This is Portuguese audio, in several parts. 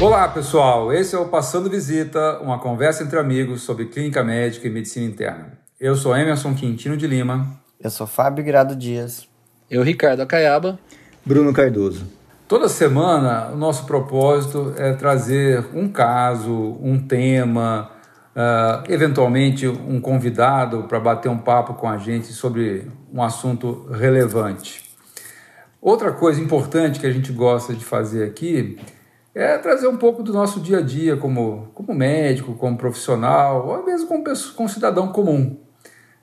Olá, pessoal. Esse é o Passando Visita, uma conversa entre amigos sobre clínica médica e medicina interna. Eu sou Emerson Quintino de Lima. Eu sou Fábio Grado Dias. Eu, Ricardo Acaiaba. Bruno Cardoso. Toda semana, o nosso propósito é trazer um caso, um tema, uh, eventualmente um convidado para bater um papo com a gente sobre um assunto relevante. Outra coisa importante que a gente gosta de fazer aqui é trazer um pouco do nosso dia a dia como, como médico, como profissional, ou mesmo como, como cidadão comum.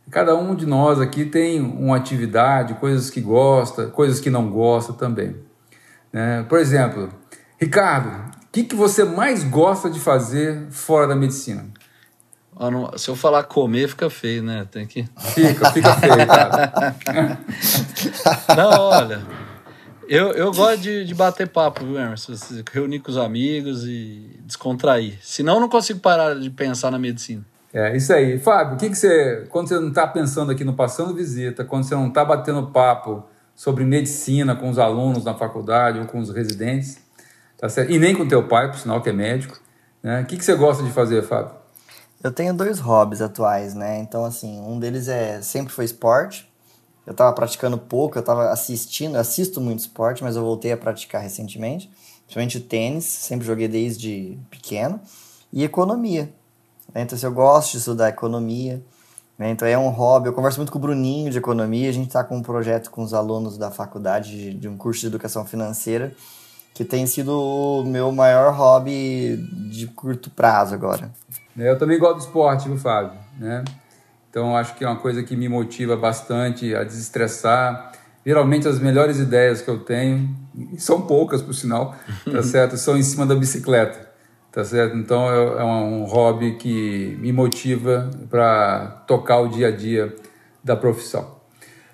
Cada um de nós aqui tem uma atividade, coisas que gosta, coisas que não gosta também. Né? Por exemplo, Ricardo, o que, que você mais gosta de fazer fora da medicina? Ah, se eu falar comer, fica feio, né? Tem que. Fica, fica feio, cara. não, olha. Eu, eu gosto de, de bater papo, viu, Emerson? Reunir com os amigos e descontrair. Senão, eu não consigo parar de pensar na medicina. É, isso aí. Fábio, o que, que você. Quando você não está pensando aqui no Passando Visita, quando você não está batendo papo sobre medicina com os alunos na faculdade ou com os residentes, tá certo? E nem com teu pai, por sinal que é médico, né? O que, que você gosta de fazer, Fábio? Eu tenho dois hobbies atuais, né? Então, assim, um deles é sempre foi esporte. Eu estava praticando pouco, eu estava assistindo, assisto muito esporte, mas eu voltei a praticar recentemente. Principalmente tênis, sempre joguei desde pequeno. E economia. Né? Então, assim, eu gosto de estudar economia. Né? Então, é um hobby. Eu converso muito com o Bruninho de economia. A gente está com um projeto com os alunos da faculdade de, de um curso de educação financeira que tem sido o meu maior hobby de curto prazo agora. É, eu também gosto do esporte, viu, Fábio? Né? Então, acho que é uma coisa que me motiva bastante a desestressar. Geralmente, as melhores ideias que eu tenho, são poucas, por sinal, tá certo? São em cima da bicicleta, tá certo? Então, é, é um hobby que me motiva para tocar o dia a dia da profissão.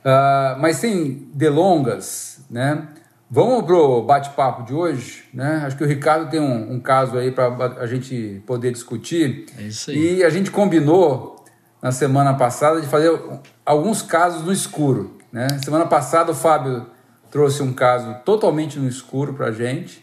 Uh, mas sem delongas, né? Vamos pro bate-papo de hoje, né? Acho que o Ricardo tem um, um caso aí para a gente poder discutir. É isso aí. E a gente combinou na semana passada de fazer alguns casos no escuro. Né? Semana passada o Fábio trouxe um caso totalmente no escuro para a gente,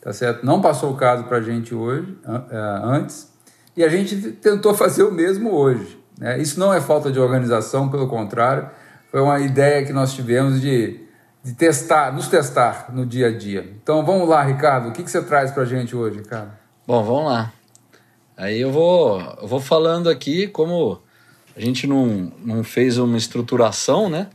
tá certo? Não passou o caso para a gente hoje, é, antes, e a gente tentou fazer o mesmo hoje. Né? Isso não é falta de organização, pelo contrário, foi uma ideia que nós tivemos de, de testar, nos testar no dia a dia. Então vamos lá, Ricardo, o que, que você traz para a gente hoje, Ricardo? Bom, vamos lá. Aí eu vou, eu vou falando aqui como a gente não, não fez uma estruturação, né?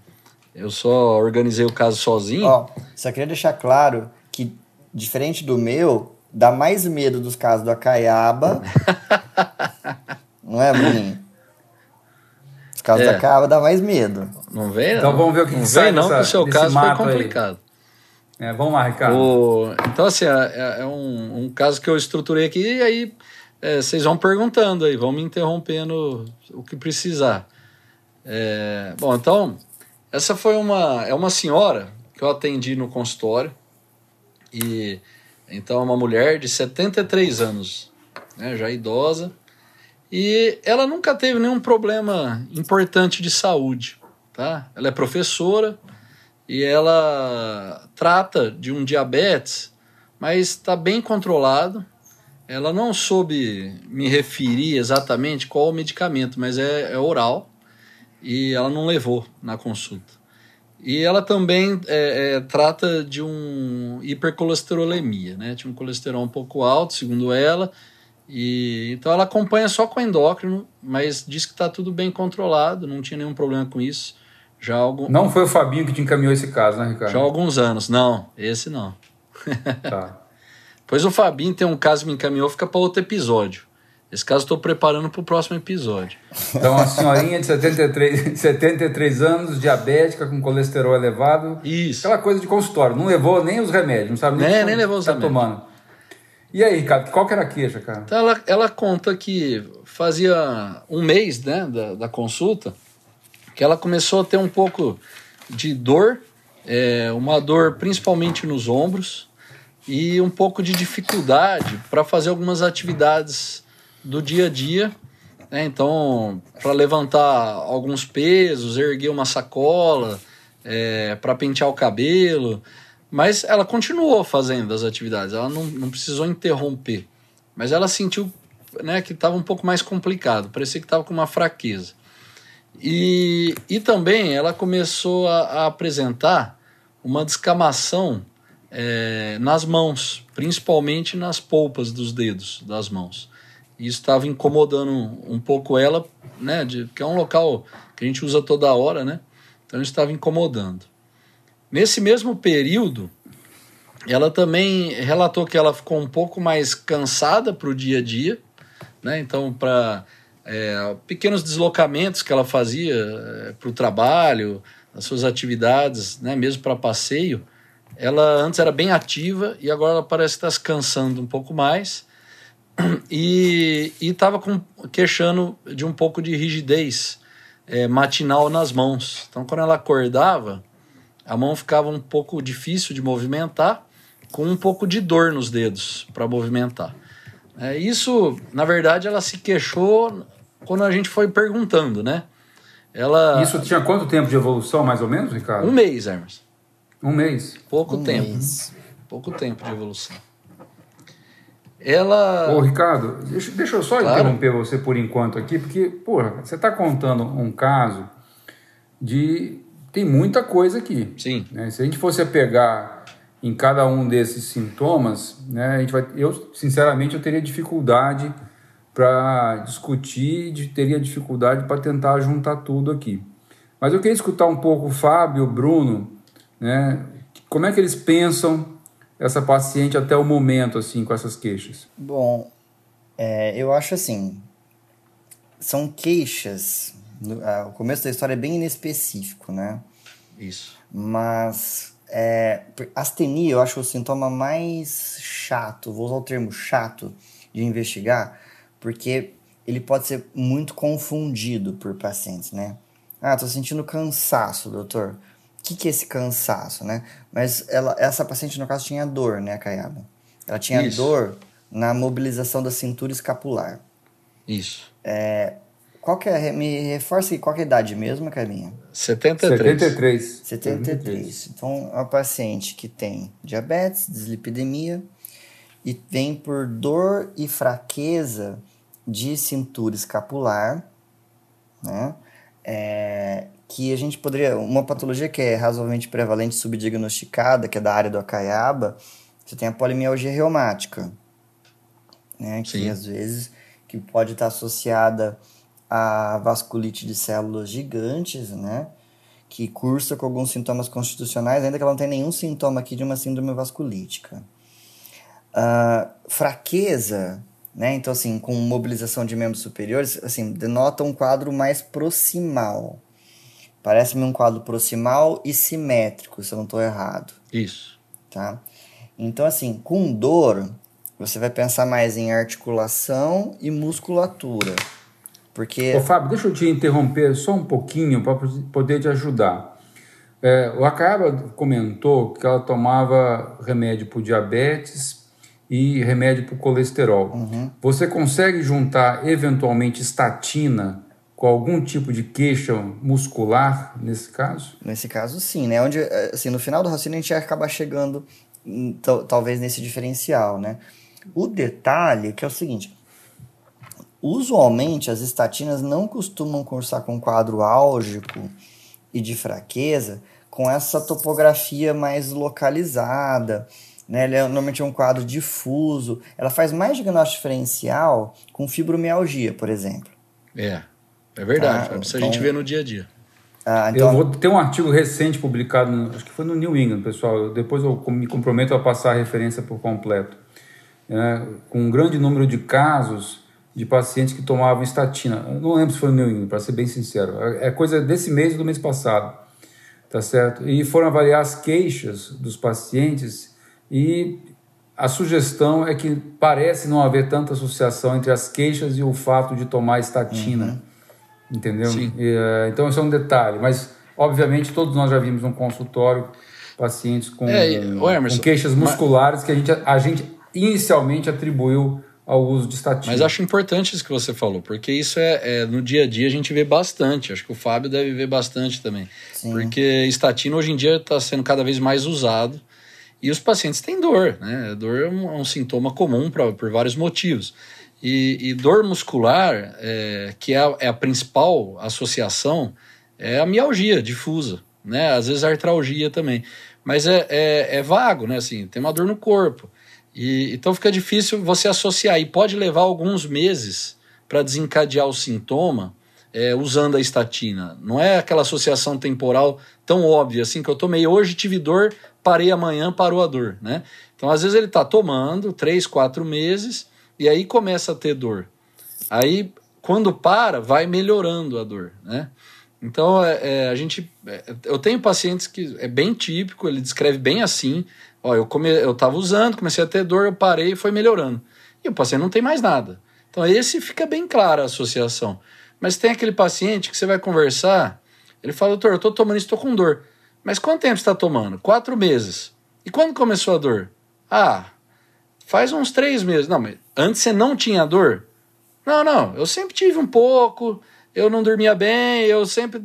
Eu só organizei o caso sozinho. Ó, só queria deixar claro que, diferente do meu, dá mais medo dos casos do Acaiaba. não é, Bruninho? Os casos é. da Acaiaba dá mais medo. Não vem, Então vamos ver o que, não que sai não, nessa, que o seu caso foi complicado. É, vamos lá, Ricardo. O, então, assim, é, é um, um, caso que eu estruturei aqui e aí é, vocês vão perguntando aí, vão me interrompendo o que precisar. É, bom, então, essa foi uma, é uma senhora que eu atendi no consultório, e então é uma mulher de 73 anos, né, já idosa, e ela nunca teve nenhum problema importante de saúde, tá? Ela é professora e ela trata de um diabetes, mas está bem controlado, ela não soube me referir exatamente qual o medicamento, mas é, é oral e ela não levou na consulta. E ela também é, é, trata de um hipercolesterolemia, né? Tinha um colesterol um pouco alto, segundo ela, e então ela acompanha só com endócrino, mas diz que está tudo bem controlado, não tinha nenhum problema com isso. Já algum... Não foi o Fabinho que te encaminhou esse caso, né, Ricardo? Já há alguns anos, não, esse não. Tá. Pois o Fabinho tem um caso que me encaminhou, fica para outro episódio. Esse caso estou preparando para o próximo episódio. Então, a senhorinha de 73, 73 anos, diabética, com colesterol elevado. Isso. Aquela coisa de consultório. Não levou nem os remédios, não sabe nem, nem, nem levou os tá remédios. tomando. E aí, Ricardo, qual que era a queixa, cara? Então, ela, ela conta que fazia um mês né, da, da consulta que ela começou a ter um pouco de dor, é, uma dor principalmente nos ombros, e um pouco de dificuldade para fazer algumas atividades do dia a dia. Né? Então, para levantar alguns pesos, erguer uma sacola, é, para pentear o cabelo. Mas ela continuou fazendo as atividades, ela não, não precisou interromper. Mas ela sentiu né, que estava um pouco mais complicado, parecia que estava com uma fraqueza. E, e também ela começou a, a apresentar uma descamação é, nas mãos, principalmente nas polpas dos dedos das mãos. E isso estava incomodando um pouco ela, né, de, que é um local que a gente usa toda hora, né? Então estava incomodando. Nesse mesmo período, ela também relatou que ela ficou um pouco mais cansada para o dia a dia, né? Então, para é, pequenos deslocamentos que ela fazia é, para o trabalho, as suas atividades, né? Mesmo para passeio, ela antes era bem ativa e agora ela parece estar se cansando um pouco mais e estava queixando de um pouco de rigidez é, matinal nas mãos. Então, quando ela acordava, a mão ficava um pouco difícil de movimentar, com um pouco de dor nos dedos para movimentar. É, isso, na verdade, ela se queixou quando a gente foi perguntando, né? Ela... Isso tinha quanto tempo de evolução, mais ou menos, Ricardo? Um mês, Hermes. Um mês? Pouco Um tempo. mês. Pouco tempo de evolução. Ela. Ô, Ricardo, deixa, deixa eu só Claro. interromper você por enquanto aqui, porque, porra, você está contando um caso de. Tem muita coisa aqui. Sim. né? Se a gente fosse a pegar em cada um desses sintomas, né, a gente vai, eu, sinceramente, eu teria dificuldade para discutir, de- teria dificuldade para tentar juntar tudo aqui. Mas eu queria escutar um pouco o Fábio, o Bruno, né, como é que eles pensam essa paciente até o momento, assim, com essas queixas. Bom, é, eu acho assim, são queixas, no- ah, o começo da história é bem inespecífico, né? Isso. Mas é, astenia eu acho o sintoma mais chato, vou usar o termo chato de investigar, porque ele pode ser muito confundido por pacientes, né? Ah, tô sentindo cansaço, doutor. O que, que é esse cansaço, né? Mas ela, essa paciente, no caso, tinha dor, né, Caiaba? Ela tinha Isso. dor na mobilização da cintura escapular. Isso. Qual que é, me reforça aí, qual que é a idade mesmo, Carlinha? 73. 73. 73. Então, é uma paciente que tem diabetes, dislipidemia e vem por dor e fraqueza de cintura escapular, né? É, que a gente poderia. Uma patologia que é razoavelmente prevalente, subdiagnosticada, que é da área do acaiaba, você tem a polimialgia reumática, né? Que Sim. às vezes que pode estar associada à vasculite de células gigantes, né? Que cursa com alguns sintomas constitucionais, ainda que ela não tenha nenhum sintoma aqui de uma síndrome vasculítica. Ah, fraqueza, né? Então, assim, com mobilização de membros superiores, assim, denota um quadro mais proximal. Parece-me um quadro proximal e simétrico, se eu não estou errado Isso. tá? Então, assim, com dor, você vai pensar mais em articulação e musculatura. Porque Ô, Fábio, deixa eu te interromper só um pouquinho para poder te ajudar. É, o Acaba comentou que ela tomava remédio para diabetes e remédio para colesterol. Você consegue juntar eventualmente estatina com algum tipo de queixa muscular nesse caso? nesse caso, sim, né? Onde, eh, assim, no final do raciocínio a gente ia acabar chegando, hum, tal- talvez, nesse diferencial, né? O detalhe é que é o seguinte... Usualmente, as estatinas não costumam cursar com quadro álgico e de fraqueza com essa topografia mais localizada, né? Ele é normalmente é um quadro difuso. Ela faz mais diagnóstico diferencial com fibromialgia, por exemplo. É. É verdade. Ah, isso a então- gente vê no dia a dia. Ah, Eu vou ter um artigo recente publicado, no- acho que foi no New England, pessoal. Eu- depois eu me comprometo a passar a referência por completo. É, com um grande número de casos de pacientes que tomavam estatina. Eu não lembro se foi no New England, para ser bem sincero. É é coisa desse mês ou do mês passado. Tá certo? E foram avaliar as queixas dos pacientes e a sugestão é que parece não haver tanta associação entre as queixas e o fato de tomar estatina. Entendeu? Sim. E, eh, então, esse é um detalhe. Mas, obviamente, todos nós já vimos no consultório pacientes com, É, e- Emerson, com queixas mas- musculares que a gente, a gente inicialmente atribuiu ao uso de estatina. Mas acho importante isso que você falou, porque isso é, é, no dia a dia a gente vê bastante. Acho que o Fábio deve ver bastante também. Sim. Porque estatina hoje em dia está sendo cada vez mais usado E os pacientes têm dor, né? Dor é um, é um sintoma comum pra, por vários motivos. E, e dor muscular, é, que é a, é a, principal associação, é a mialgia difusa, né? Às vezes a artralgia também. Mas é, é, é vago, né? Assim, tem uma dor no corpo. E, então fica difícil você associar. E pode levar alguns meses para desencadear o sintoma é, usando a estatina. Não é aquela associação temporal tão óbvia assim que eu tomei hoje, tive dor, parei amanhã, parou a dor, né? Então, às vezes ele está tomando três, quatro meses e aí começa a ter dor. Aí, quando para, vai melhorando a dor, né? Então, é, é, a gente, é, eu tenho pacientes que é bem típico, ele descreve bem assim, ó, eu come, eu estava usando, comecei a ter dor, eu parei e foi melhorando. E o paciente não tem mais nada. Então, esse fica bem clara a associação. Mas tem aquele paciente que você vai conversar, ele fala, doutor, eu estou tomando isso, estou com dor. Mas quanto tempo você está tomando? Quatro meses. E quando começou a dor? Ah, faz uns três meses. Não, mas antes você não tinha dor? Não, não, eu sempre tive um pouco, eu não dormia bem, eu sempre.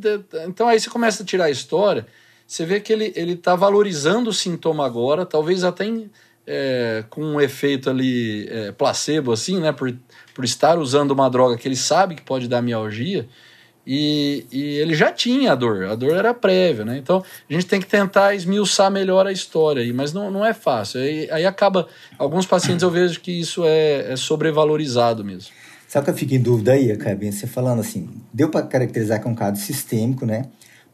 Então aí você começa a tirar a história, você vê que ele, ele tá valorizando o sintoma agora, talvez até em, é, com um efeito ali é, placebo, assim, né? Por, por estar usando uma droga que ele sabe que pode dar mialgia, e, e, ele já tinha a dor, a dor era prévia, né? Então a gente tem que tentar esmiuçar melhor a história aí, mas não, não é fácil. Aí, aí acaba. Alguns pacientes eu vejo que isso é, é sobrevalorizado mesmo. Sabe que eu fico em dúvida aí, Cabinha? Você falando assim, deu para caracterizar que é um caso sistêmico, né?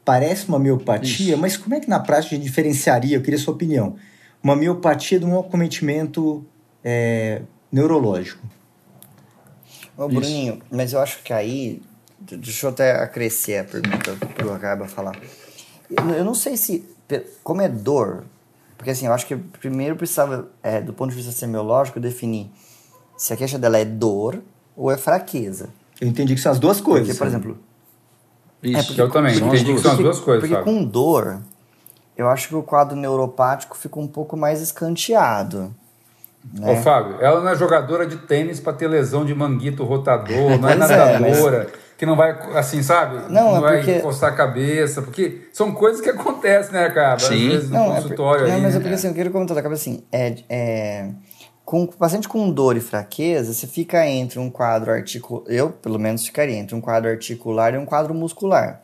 Parece uma miopatia, isso. mas como é que na prática a gente diferenciaria? Eu queria a sua opinião. Uma miopatia de um acometimento é, neurológico. Ô, Bruninho, mas eu acho que aí. Deixa eu até acrescer a pergunta pro Acaba falar. Eu não sei se. Como é dor. Porque assim, eu acho que primeiro precisava, é, do ponto de vista semiológico, definir se a queixa dela é dor ou é fraqueza. Eu entendi que são as duas coisas. Porque, por exemplo. Isso, é porque, eu também entendi que são as duas coisas. Porque sabe? com dor, eu acho que o quadro neuropático fica um pouco mais escanteado. Né? Ô, Fábio, ela não é jogadora de tênis para ter lesão de manguito rotador, não é nadadora, é, mas... que não vai, assim, sabe? Não, não é vai porque... encostar a cabeça, porque são coisas que acontecem, né, cara? Sim. Às vezes no não, consultório. É por... aí, não, mas né? é porque assim, eu quero comentar da cabeça assim, é, é, com o paciente com dor e fraqueza, você fica entre um quadro articular, eu pelo menos ficaria entre um quadro articular e um quadro muscular.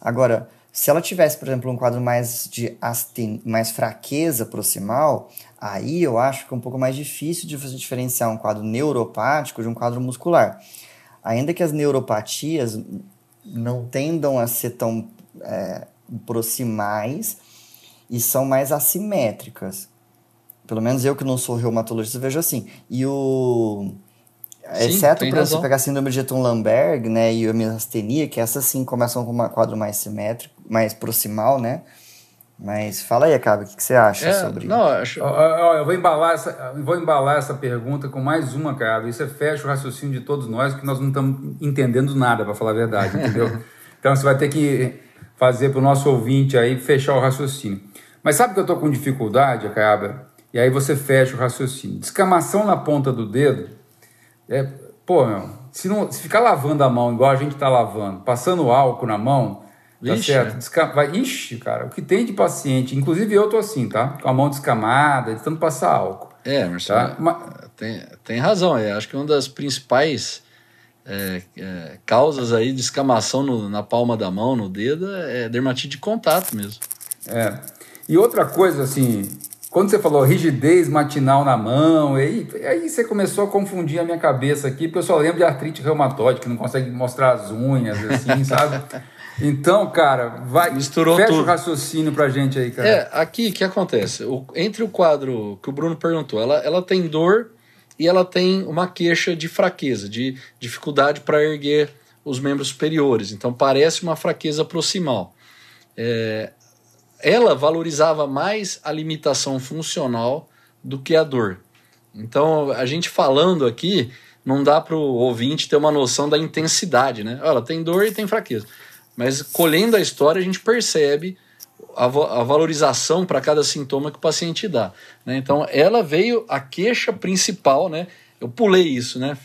Agora, se ela tivesse, por exemplo, um quadro mais de asten... mais fraqueza proximal, aí eu acho que é um pouco mais difícil de você diferenciar um quadro neuropático de um quadro muscular. Ainda que as neuropatias não tendam a ser tão é, proximais e são mais assimétricas. Pelo menos eu que não sou reumatologista vejo assim. E o Sim, Exceto para você pegar a síndrome de Eton-Lamberg, né, e a miastenia, que essas sim começam com um quadro mais simétrico, mais proximal, né? Mas fala aí, Acaba, o que, que você acha é, sobre não, acho... Eu vou embalar, essa, vou embalar essa pergunta com mais uma, cara. Isso é fecha o raciocínio de todos nós, que nós não estamos entendendo nada, para falar a verdade, entendeu? então você vai ter que fazer para o nosso ouvinte aí fechar o raciocínio. Mas sabe que eu estou com dificuldade, Acaba? E aí você fecha o raciocínio. Descamação na ponta do dedo é, pô, meu, se, não, se ficar lavando a mão igual a gente tá lavando, passando álcool na mão, tá Ixi, certo? É. Desca... Vai... Ixi, cara, o que tem de paciente, inclusive eu tô assim, tá? Com a mão descamada, tentando passar álcool. É, Marcelo, tá? Mas... tem, tem razão. Eu acho que uma das principais é, é, causas aí de escamação no, na palma da mão, no dedo, é dermatite de contato mesmo. É. E outra coisa, assim, quando você falou rigidez matinal na mão, aí, aí você começou a confundir a minha cabeça aqui, porque eu só lembro de artrite reumatoide, que não consegue mostrar as unhas, assim, sabe? Então, cara, vai. Misturou fecha tudo. o raciocínio pra gente aí, cara. É, aqui o que acontece? O, entre o quadro que o Bruno perguntou, ela, ela tem dor e ela tem uma queixa de fraqueza, de dificuldade para erguer os membros superiores. Então parece uma fraqueza proximal. É, ela valorizava mais a limitação funcional do que a dor. Então, a gente falando aqui, não dá para o ouvinte ter uma noção da intensidade, né? Ela tem dor e tem fraqueza. Mas colhendo a história, a gente percebe a, a valorização para cada sintoma que o paciente dá. Né? Então, ela veio a queixa principal, né? Eu pulei isso, né?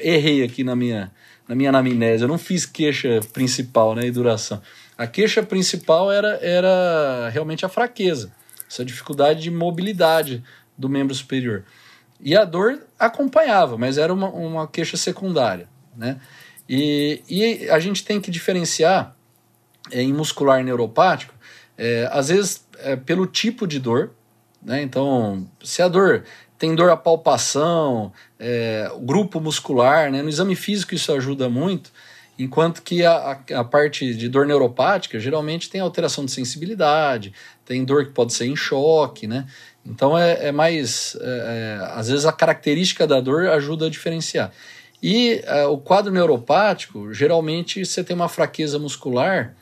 Errei aqui na minha, na minha anamnese. Eu não fiz queixa principal, né? E duração. A queixa principal era, era realmente a fraqueza. essa dificuldade de mobilidade do membro superior. E a dor acompanhava, mas era uma, uma queixa secundária, né? E, e a gente tem que diferenciar em muscular neuropático, é, às vezes é, pelo tipo de dor, né? Então, se a dor tem dor à palpação, é, grupo muscular, né? No exame físico isso ajuda muito, enquanto que a, a, a, parte de dor neuropática geralmente tem alteração de sensibilidade, tem dor que pode ser em choque, né? Então é, é mais. É, é às vezes a característica da dor ajuda a diferenciar. E é, o quadro neuropático, geralmente você tem uma fraqueza muscular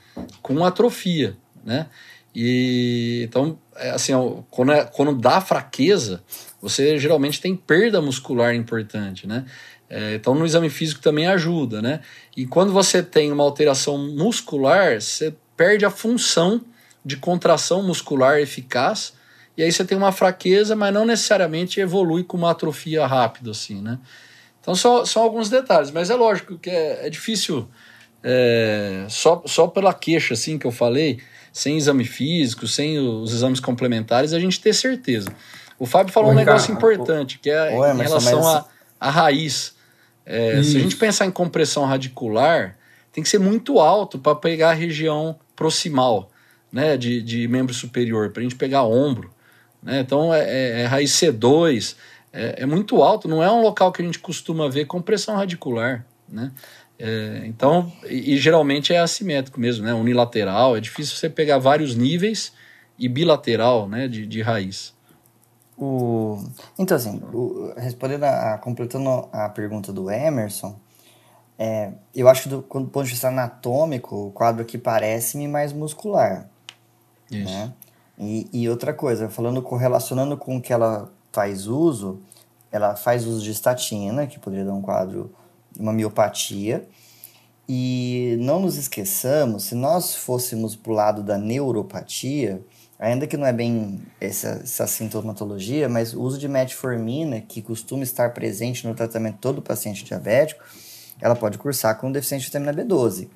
com atrofia, né? E então, é, assim, quando, é, quando dá fraqueza, você geralmente tem perda muscular importante, né? É, então, no exame físico também ajuda, né? E quando você tem uma alteração muscular, você perde a função de contração muscular eficaz, e aí você tem uma fraqueza, mas não necessariamente evolui com uma atrofia rápida, assim, né? Então, só, são alguns detalhes, mas é lógico que é, é difícil, é, só, só pela queixa, assim, que eu falei, sem exame físico, sem os exames complementares, a gente ter certeza. O Fábio falou um negócio importante, que é em relação à a raiz. É, se a gente pensar em compressão radicular, tem que ser muito alto para pegar a região proximal né, de, de membro superior, para a gente pegar ombro. Né? Então é, é, é raiz C2, é, é, muito alto, não é um local que a gente costuma ver compressão radicular. Né? É, então, e, e, geralmente é assimétrico mesmo, né? unilateral, é difícil você pegar vários níveis e bilateral né, de, de raiz. O... Então, assim, o... respondendo a, completando a pergunta do Emerson, é, eu acho que do, do ponto de vista anatômico, o quadro aqui parece-me mais muscular. Isso. Né? E, e outra coisa, falando correlacionando com o que ela faz uso, ela faz uso de estatina, que poderia dar um quadro, uma miopatia. E não nos esqueçamos, se nós fôssemos para o lado da neuropatia, ainda que não é bem essa, essa sintomatologia, mas o uso de metformina, que costuma estar presente no tratamento de todo paciente diabético, ela pode cursar com deficiência de vitamina B12.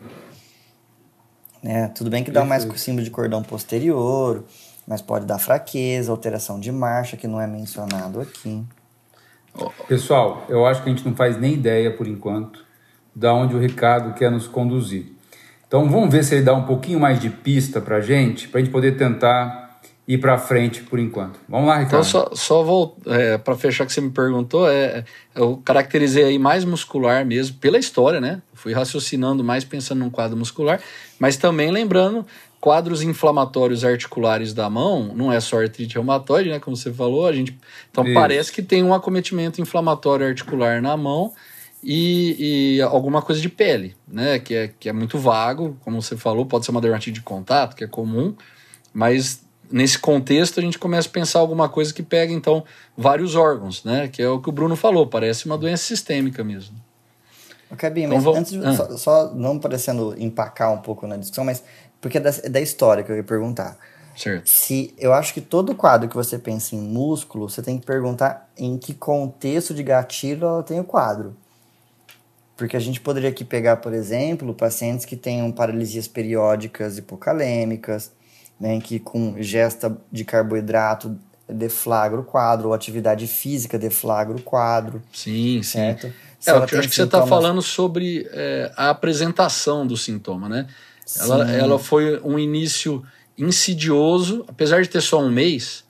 Né? Tudo bem que dá mais símbolo de cordão posterior, mas pode dar fraqueza, alteração de marcha, que não é mencionado aqui. Pessoal, eu acho que a gente não faz nem ideia, por enquanto, da onde o Ricardo quer nos conduzir. Então vamos ver se ele dá um pouquinho mais de pista para gente, para a gente poder tentar ir para frente por enquanto. Vamos lá, Ricardo. Então só, só é, para fechar que você me perguntou, é, eu caracterizei aí mais muscular mesmo pela história, né? Fui raciocinando mais pensando num quadro muscular, mas também lembrando quadros inflamatórios articulares da mão, não é só artrite reumatoide, né? Como você falou, a gente então Isso. parece que tem um acometimento inflamatório articular na mão e, e, alguma coisa de pele, né? Que é, que é muito vago, como você falou, pode ser uma dermatite de contato, que é comum, mas nesse contexto a gente começa a pensar alguma coisa que pega então vários órgãos, né? Que é o que o Bruno falou, parece uma doença sistêmica mesmo. Ok, bem, então, mas vamos... antes de, ah. só, só, não parecendo empacar um pouco na discussão, mas porque é da, é da história que eu ia perguntar. Certo. Se eu acho que todo quadro que você pensa em músculo, você tem que perguntar em que contexto de gatilho ela tem o quadro. Porque a gente poderia aqui pegar, por exemplo, pacientes que tenham paralisias periódicas hipocalêmicas, né, que com gesta de carboidrato deflagra o quadro, ou atividade física deflagra o quadro. Sim, certo? sim. É, eu acho que você está falando sobre é, a apresentação do sintoma, né? Ela, ela foi um início insidioso, apesar de ter só um mês,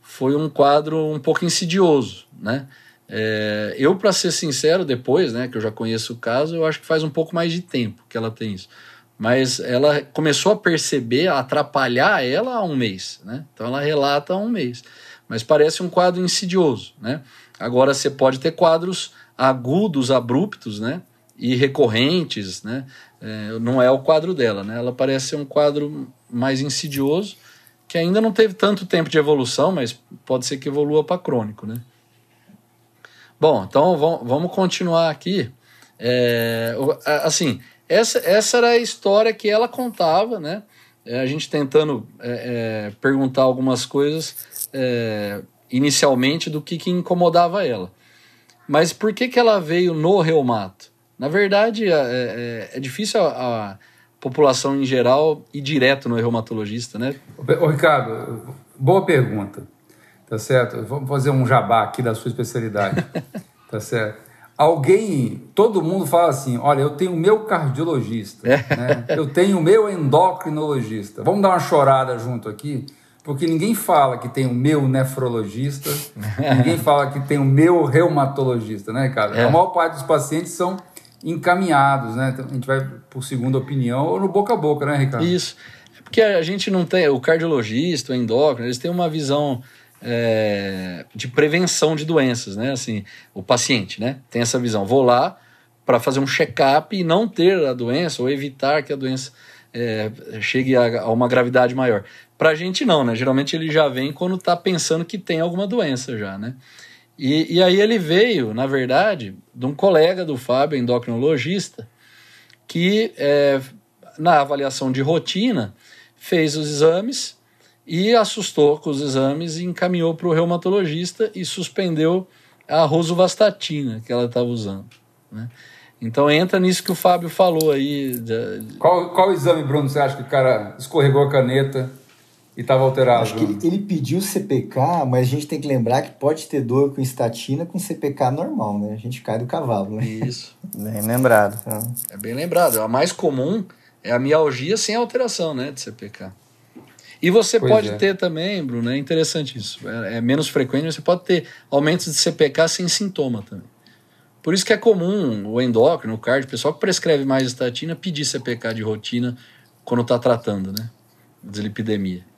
foi um quadro um pouco insidioso, né? É, eu, para ser sincero, depois, né, que eu já conheço o caso, eu acho que faz um pouco mais de tempo que ela tem isso. Mas ela começou a perceber, a atrapalhar ela há um mês, né? Então ela relata há um mês. Mas parece um quadro insidioso, né? Agora você pode ter quadros agudos, abruptos, né? E recorrentes, né? É, não é o quadro dela, né? Ela parece ser um quadro mais insidioso, que ainda não teve tanto tempo de evolução, mas pode ser que evolua para crônico, né? Bom, então vamos continuar aqui. É, assim, essa, essa era a história que ela contava, né? É, a gente tentando é, é, perguntar algumas coisas é, inicialmente do que, que incomodava ela. Mas por que, que ela veio no reumato? Na verdade, é, é, é difícil a, a, população em geral ir direto no reumatologista, né? Ô, Ricardo, boa pergunta. Tá certo? Vamos fazer um jabá aqui da sua especialidade. tá certo? Alguém, todo mundo fala assim: olha, eu tenho o meu cardiologista, É. né? eu tenho o meu endocrinologista. Vamos dar uma chorada junto aqui, porque ninguém fala que tem o meu nefrologista, ninguém fala que tem o meu reumatologista, né, cara? É. A maior parte dos pacientes são encaminhados, né? Então, a gente vai por segunda opinião ou no boca a boca, né, Ricardo? Isso. É porque a gente não tem. O cardiologista, o endócrino, eles têm uma visão é, de prevenção de doenças, né? Assim, o paciente, né? Tem essa visão. Vou lá para fazer um check-up e não ter a doença ou evitar que a doença é, chegue a, a uma gravidade maior. Para a gente não, né? Geralmente ele já vem quando está pensando que tem alguma doença já, né? E, e aí ele veio, na verdade, de um colega do Fábio, endocrinologista, que é, na avaliação de rotina fez os exames e assustou com os exames e encaminhou para o reumatologista e suspendeu a rosuvastatina que ela estava usando. Né? Então entra nisso que o Fábio falou aí. Qual, qual exame, Bruno, você acha que o cara escorregou a caneta e estava alterado? Acho que ele, ele pediu CPK, mas a gente tem que lembrar que pode ter dor com estatina com CPK normal, né? A gente cai do cavalo, né? Isso. Bem lembrado. É bem lembrado. A mais comum é a mialgia sem alteração né, de CPK. E você Pois pode é. ter também, Bruno, é interessante isso. É, é menos frequente, mas você pode ter aumentos de CPK sem sintoma também. Por isso que é comum o endócrino, o cardio, o pessoal que prescreve mais estatina, pedir CPK de rotina quando está tratando, né? Deslipidemia.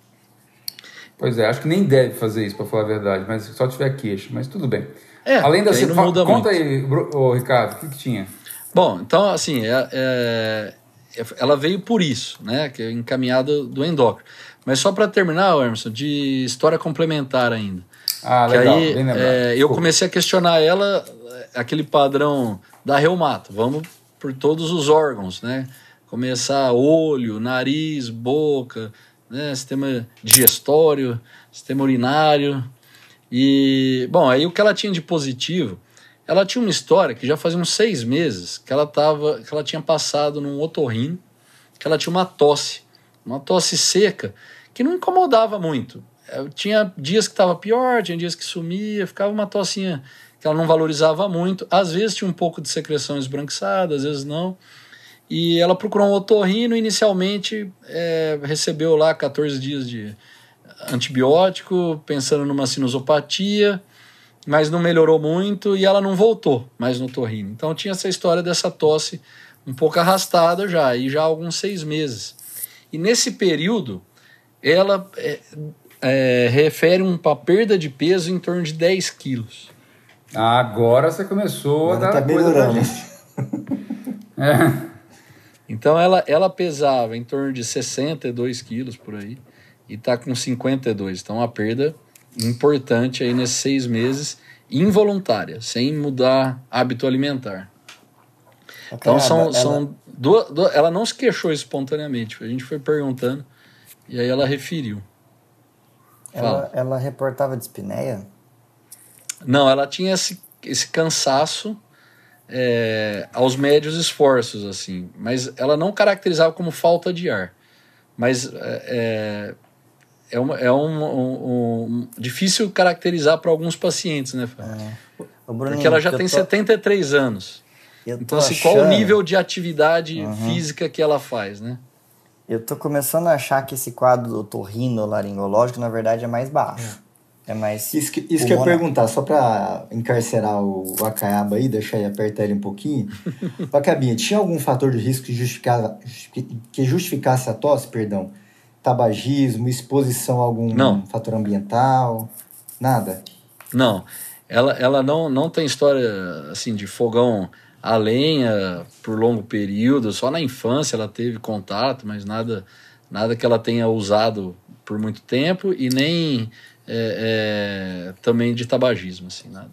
Pois é, acho que nem deve fazer isso, para falar a verdade, mas só tiver queixa, mas tudo bem. É, Além da que aí não Fa- muda Conta muito. aí, ô, Ricardo, o que, que tinha? Bom, então, assim, é- é- ela veio por isso, né? Que é encaminhada do endócrino. Mas só para terminar, Emerson, de história complementar ainda. Ah, que legal, aí bem lembrado. é, eu comecei a questionar ela, é, aquele padrão da reumato. Vamos por todos os órgãos, né? Começar olho, nariz, boca, né? sistema digestório, sistema urinário. E, bom, aí o que ela tinha de positivo, ela tinha uma história que já fazia uns seis meses que ela, tava, que ela tinha passado num otorrino, que ela tinha uma tosse, uma tosse seca, que não incomodava muito. Eu tinha dias que estava pior, tinha dias que sumia, ficava uma tossinha que ela não valorizava muito. Às vezes tinha um pouco de secreção esbranquiçada, às vezes não. E ela procurou um otorrino, inicialmente é, recebeu lá 14 dias de antibiótico, pensando numa sinusopatia, mas não melhorou muito e ela não voltou mais no otorrino. Então tinha essa história dessa tosse um pouco arrastada já, e já há alguns seis meses. E nesse período, ela é, é, refere uma perda de peso em torno de 10 quilos. Ah, agora você começou a Agora dar tá coisa pra melhorando. gente. É. Então ela, ela pesava em torno de 62 quilos por aí e está com 52. Então uma perda importante aí nesses seis meses, involuntária, sem mudar hábito alimentar. Então são, ela, são duas, duas- ela não se queixou espontaneamente, a gente foi perguntando e aí ela referiu. ela, ela reportava dispneia? Não, ela tinha esse, esse cansaço é, aos médios esforços, assim, mas ela não caracterizava como falta de ar. Mas é, é, uma, é um, um- um- difícil caracterizar para alguns pacientes, né, Bruninho, Porque ela já tem tô- 73 anos. Então, assim, qual o achando- nível de atividade física que ela faz, né? Eu tô começando a achar que esse quadro do torrinolaringológico, na verdade, é mais baixo. É, mais. Isso que, isso que eu ia perguntar, só pra encarcerar o Acaiaba aí, deixar ele apertar ele um pouquinho. Acabinha, tinha algum fator de risco que, justificava, que justificasse a tosse, perdão? Tabagismo, exposição a algum Não. fator ambiental? Nada? Não, ela, ela não, não tem história assim de fogão a lenha por longo período, só na infância ela teve contato, mas nada, nada que ela tenha usado por muito tempo e nem é, é, também de tabagismo, assim, nada,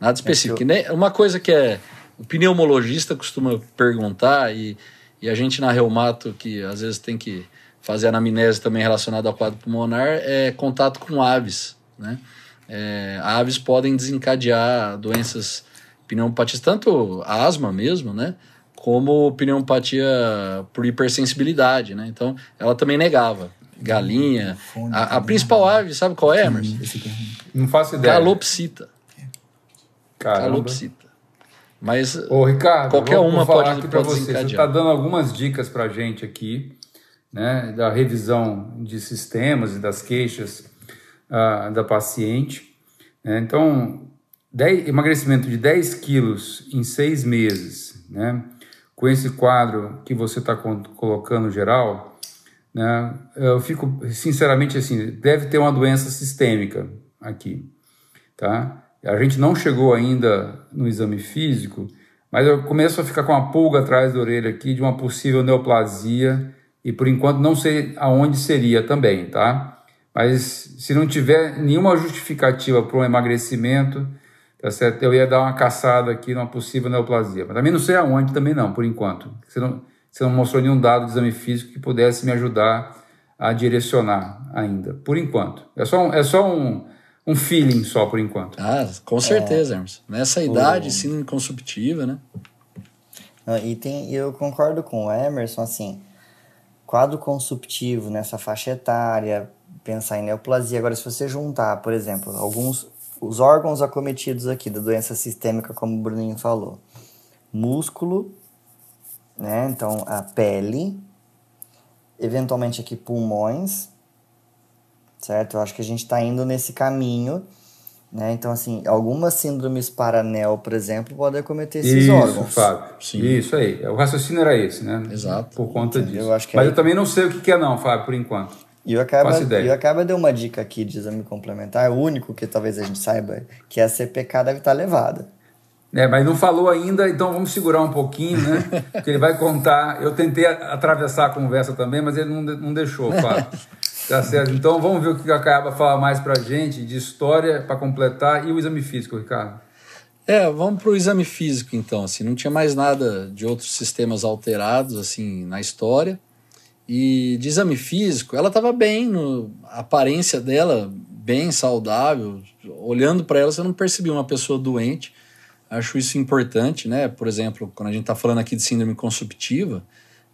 nada específico. E nem- uma coisa que é o pneumologista costuma perguntar e, e a gente na reumato que às vezes tem que fazer anamnese também relacionada ao quadro pulmonar é contato com aves, né? É, aves podem desencadear doenças pneumopatias, tanto asma mesmo, né? Como pneumopatia por hipersensibilidade, né? Então, ela também negava. Galinha. A, a principal ave, sabe qual é, Emerson? Não faço ideia. Calopsita. Caramba. Calopsita. Mas Ô, Ricardo, qualquer vou, vou uma falar pode, aqui para pode você. Você está dando algumas dicas para a gente aqui, né, da revisão de sistemas e das queixas ah, da paciente. né? Então, 10 emagrecimento de 10 quilos em seis meses, né, com esse quadro que você está colocando geral, né, eu fico sinceramente assim, deve ter uma doença sistêmica aqui, tá? A gente não chegou ainda no exame físico, mas eu começo a ficar com uma pulga atrás da orelha aqui de uma possível neoplasia e por enquanto não sei aonde seria também, tá? Mas se não tiver nenhuma justificativa para um emagrecimento, tá certo? Eu ia dar uma caçada aqui numa possível neoplasia, mas também não sei aonde também não, por enquanto. Você não, você não mostrou nenhum dado de exame físico que pudesse me ajudar a direcionar ainda, por enquanto. É só um, é só um, um feeling só por enquanto. Ah, com certeza, Emerson. Nessa idade, síndrome consumptiva, né? Não, E tem, eu concordo com o Emerson, assim, quadro consumptivo nessa faixa etária, pensar em neoplasia. Agora, se você juntar, por exemplo, alguns os órgãos acometidos aqui da doença sistêmica, como o Bruninho falou, músculo, né? Então, a pele, eventualmente aqui pulmões, certo? Eu acho que a gente está indo nesse caminho, né? Então, assim, algumas síndromes paranel, por exemplo, podem acometer esses Isso, órgãos. Fábio. Sim. Isso aí. O raciocínio era esse, né? Exato. Por conta Entendeu? disso. Eu acho que Mas aí- eu também não sei o que é não, Fábio, por enquanto. E o Acaba, e o Acaba deu uma dica aqui de exame complementar, o único que talvez a gente saiba, que a CPK deve estar elevada. É, mas não falou ainda, então vamos segurar um pouquinho, né? que ele vai contar. Eu tentei a- atravessar a conversa também, mas ele não, não deixou, Fábio. Tá certo? Então vamos ver o que o Acaba fala mais pra gente de história para completar e o exame físico, Ricardo. É, vamos para o exame físico então. Assim, não tinha mais nada de outros sistemas alterados assim na história. E de exame físico, ela estava bem, no, a aparência dela bem saudável. Olhando para ela, você não percebia uma pessoa doente. Acho isso importante, né? Por exemplo, quando a gente está falando aqui de síndrome consumptiva,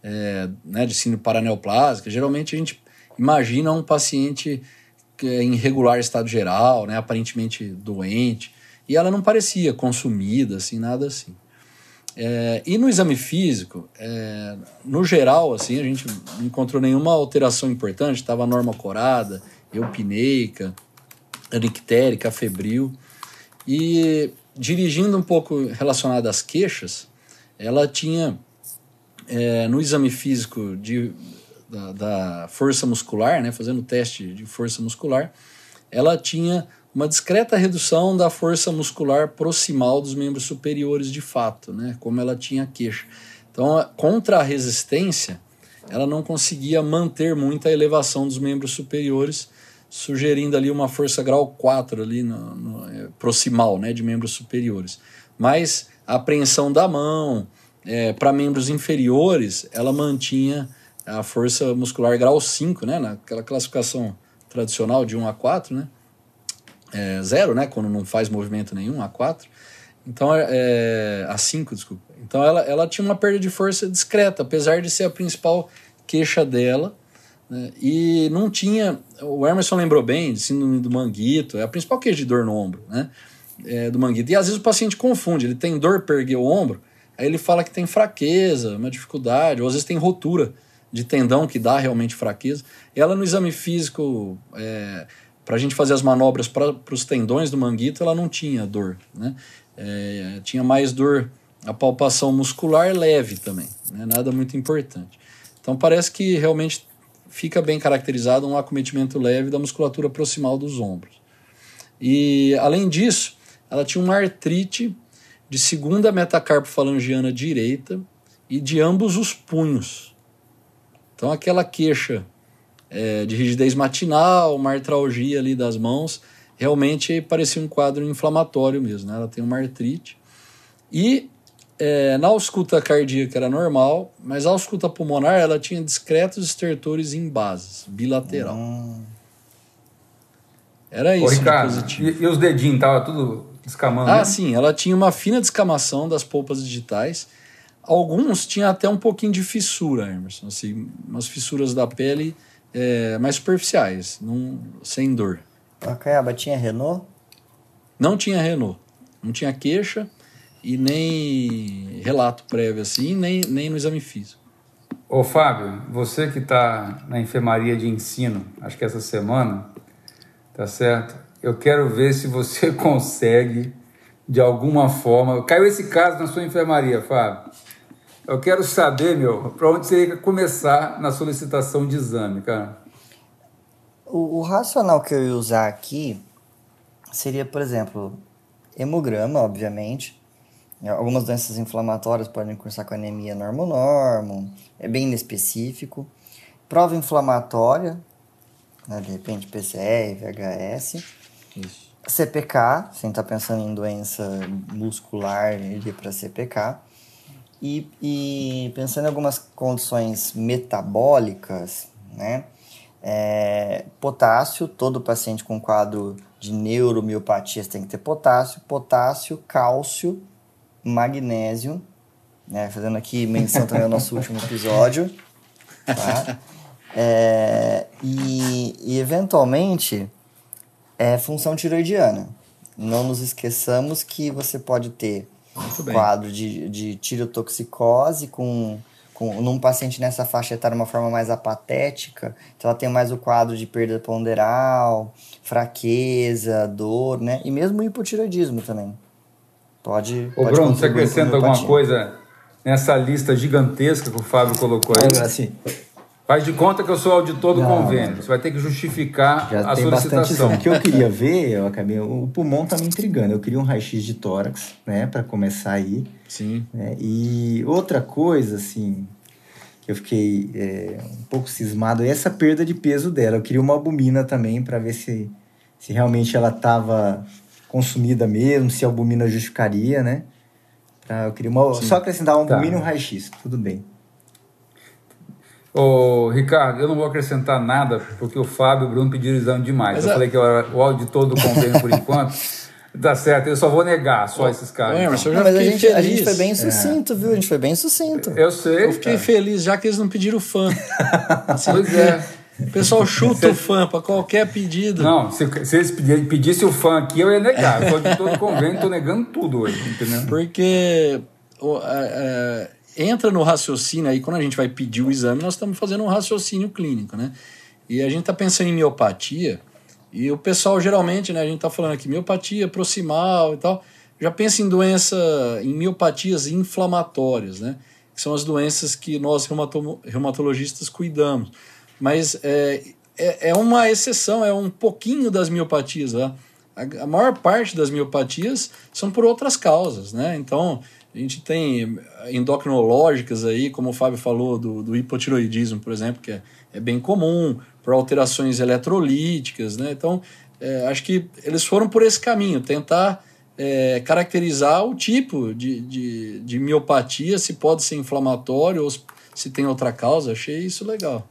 é, né, de síndrome paraneoplásica, geralmente a gente imagina um paciente é em regular estado geral, né, aparentemente doente, e ela não parecia consumida, assim, nada assim. É, e no exame físico, é, no geral, assim, a gente não encontrou nenhuma alteração importante, estava norma corada, eupineica, anictérica, febril. E dirigindo um pouco relacionado às queixas, ela tinha é, no exame físico de, da, da força muscular, né, fazendo teste de força muscular, ela tinha uma discreta redução da força muscular proximal dos membros superiores de fato, né, como ela tinha queixa. Então, a- contra a resistência, ela não conseguia manter muita elevação dos membros superiores, sugerindo ali uma força grau 4 ali no, no, é, proximal, né, de membros superiores. Mas a apreensão da mão, para membros inferiores, ela mantinha a força muscular grau 5, né, naquela classificação tradicional de 1 a 4, né, é, zero, né, quando não faz movimento nenhum, a 4. Então, é, a 5, desculpa. Então, ela, ela tinha uma perda de força discreta, apesar de ser a principal queixa dela. Né, e não tinha. O Emerson lembrou bem de síndrome do manguito, é a principal queixa de dor no ombro, né? é, do manguito. E às vezes o paciente confunde, ele tem dor para o ombro, aí ele fala que tem fraqueza, uma dificuldade, ou às vezes tem rotura de tendão que dá realmente fraqueza. Ela no exame físico, é, para a gente fazer as manobras para os tendões do manguito, ela não tinha dor, né? É, tinha mais dor, a palpação muscular leve também, né? nada muito importante. Então parece que realmente fica bem caracterizado um acometimento leve da musculatura proximal dos ombros. E além disso, ela tinha uma artrite de segunda metacarpofalangiana direita e de ambos os punhos. Então aquela queixa é, de rigidez matinal, uma artralgia ali das mãos, realmente parecia um quadro inflamatório mesmo. Né? Ela tem uma artrite. E é, na ausculta cardíaca era normal, mas a ausculta pulmonar ela tinha discretos estertores em bases, bilateral. Era Ô, isso de Ricardo, positivo. e, e os dedinhos, tava tudo descamando? Ah, né? sim, ela tinha uma fina descamação das polpas digitais. Alguns tinham até um pouquinho de fissura, Emerson, assim, umas fissuras da pele é, mais superficiais, não, sem dor. A Caiaba tinha Renault? Não tinha Renault, não tinha queixa e nem relato prévio assim, nem, nem no exame físico. Ô Fábio, você que está na enfermaria de ensino, acho que essa semana, tá certo? Eu quero ver se você consegue, de alguma forma. Caiu esse caso na sua enfermaria, Fábio. Eu quero saber, meu, para onde você ia começar na solicitação de exame, cara. O, o racional que eu ia usar aqui seria, por exemplo, hemograma, obviamente. Algumas doenças inflamatórias podem cursar com anemia normo-normo, é bem inespecífico. Prova inflamatória, né, de repente PCR, VHS. Isso. CPK, sem estar pensando em doença muscular, iria para CPK. E, e, pensando em algumas condições metabólicas, né? É, potássio, todo paciente com quadro de neuromiopatias tem que ter potássio, potássio, cálcio, magnésio, né? Fazendo aqui menção também ao nosso último episódio, tá? É, e, e, eventualmente, é função tiroidiana. Não nos esqueçamos que você pode ter quadro de, de tirotoxicose com, com num paciente nessa faixa etária uma forma mais apatética. Então ela tem mais o quadro de perda ponderal, fraqueza, dor, né? E mesmo hipotiroidismo também. Pode. Ô, pode Bruno, você acrescenta alguma coisa nessa lista gigantesca que o Fábio colocou aí? Assim, Faz de conta que eu sou auditor do não, convênio. Você vai ter que justificar já a tem solicitação. O que eu queria ver, eu acabei, o pulmão tá me intrigando. Eu queria um raio-x de tórax, né, para começar aí. Sim. Né, e outra coisa, assim, que eu fiquei é, um pouco cismado é essa perda de peso dela. Eu queria uma albumina também para ver se, se realmente ela estava consumida mesmo, se a albumina justificaria, né? Pra, eu queria uma, só acrescentar uma albumina tá. e um raio-x, tudo bem. Ô, Ricardo, eu não vou acrescentar nada, porque o Fábio e o Bruno pediram exame demais. Mas eu a... falei que eu era o auditor do convênio por enquanto. Dá certo, eu só vou negar só esses caras. Mas, não, mas a, gente, a, gente, foi bem sucinto, é. viu? A gente foi bem sucinto. Eu sei. Eu fiquei cara. feliz, já que eles não pediram fã. Assim, pois é. O pessoal chuta o fã para qualquer pedido. Não, se, se eles pedissem o fã aqui, eu ia negar. Eu de todo convênio, estou negando tudo hoje, entendeu? Porque é, entra no raciocínio aí, quando a gente vai pedir o exame, nós estamos fazendo um raciocínio clínico, né? E a gente está pensando em miopatia, e o pessoal geralmente, né, a gente está falando aqui miopatia proximal e tal, já pensa em doença, em miopatias inflamatórias, né? Que são as doenças que nós reumatologistas cuidamos. Mas é, é, é uma exceção, é um pouquinho das miopatias, né? A, a maior parte das miopatias são por outras causas, né? Então, a gente tem endocrinológicas aí, como o Fábio falou, do, do hipotiroidismo, por exemplo, que é, é bem comum, por alterações eletrolíticas, né? Então, é, acho que eles foram por esse caminho, tentar é, caracterizar o tipo de, de, de miopatia, se pode ser inflamatório ou se tem outra causa. Achei isso legal.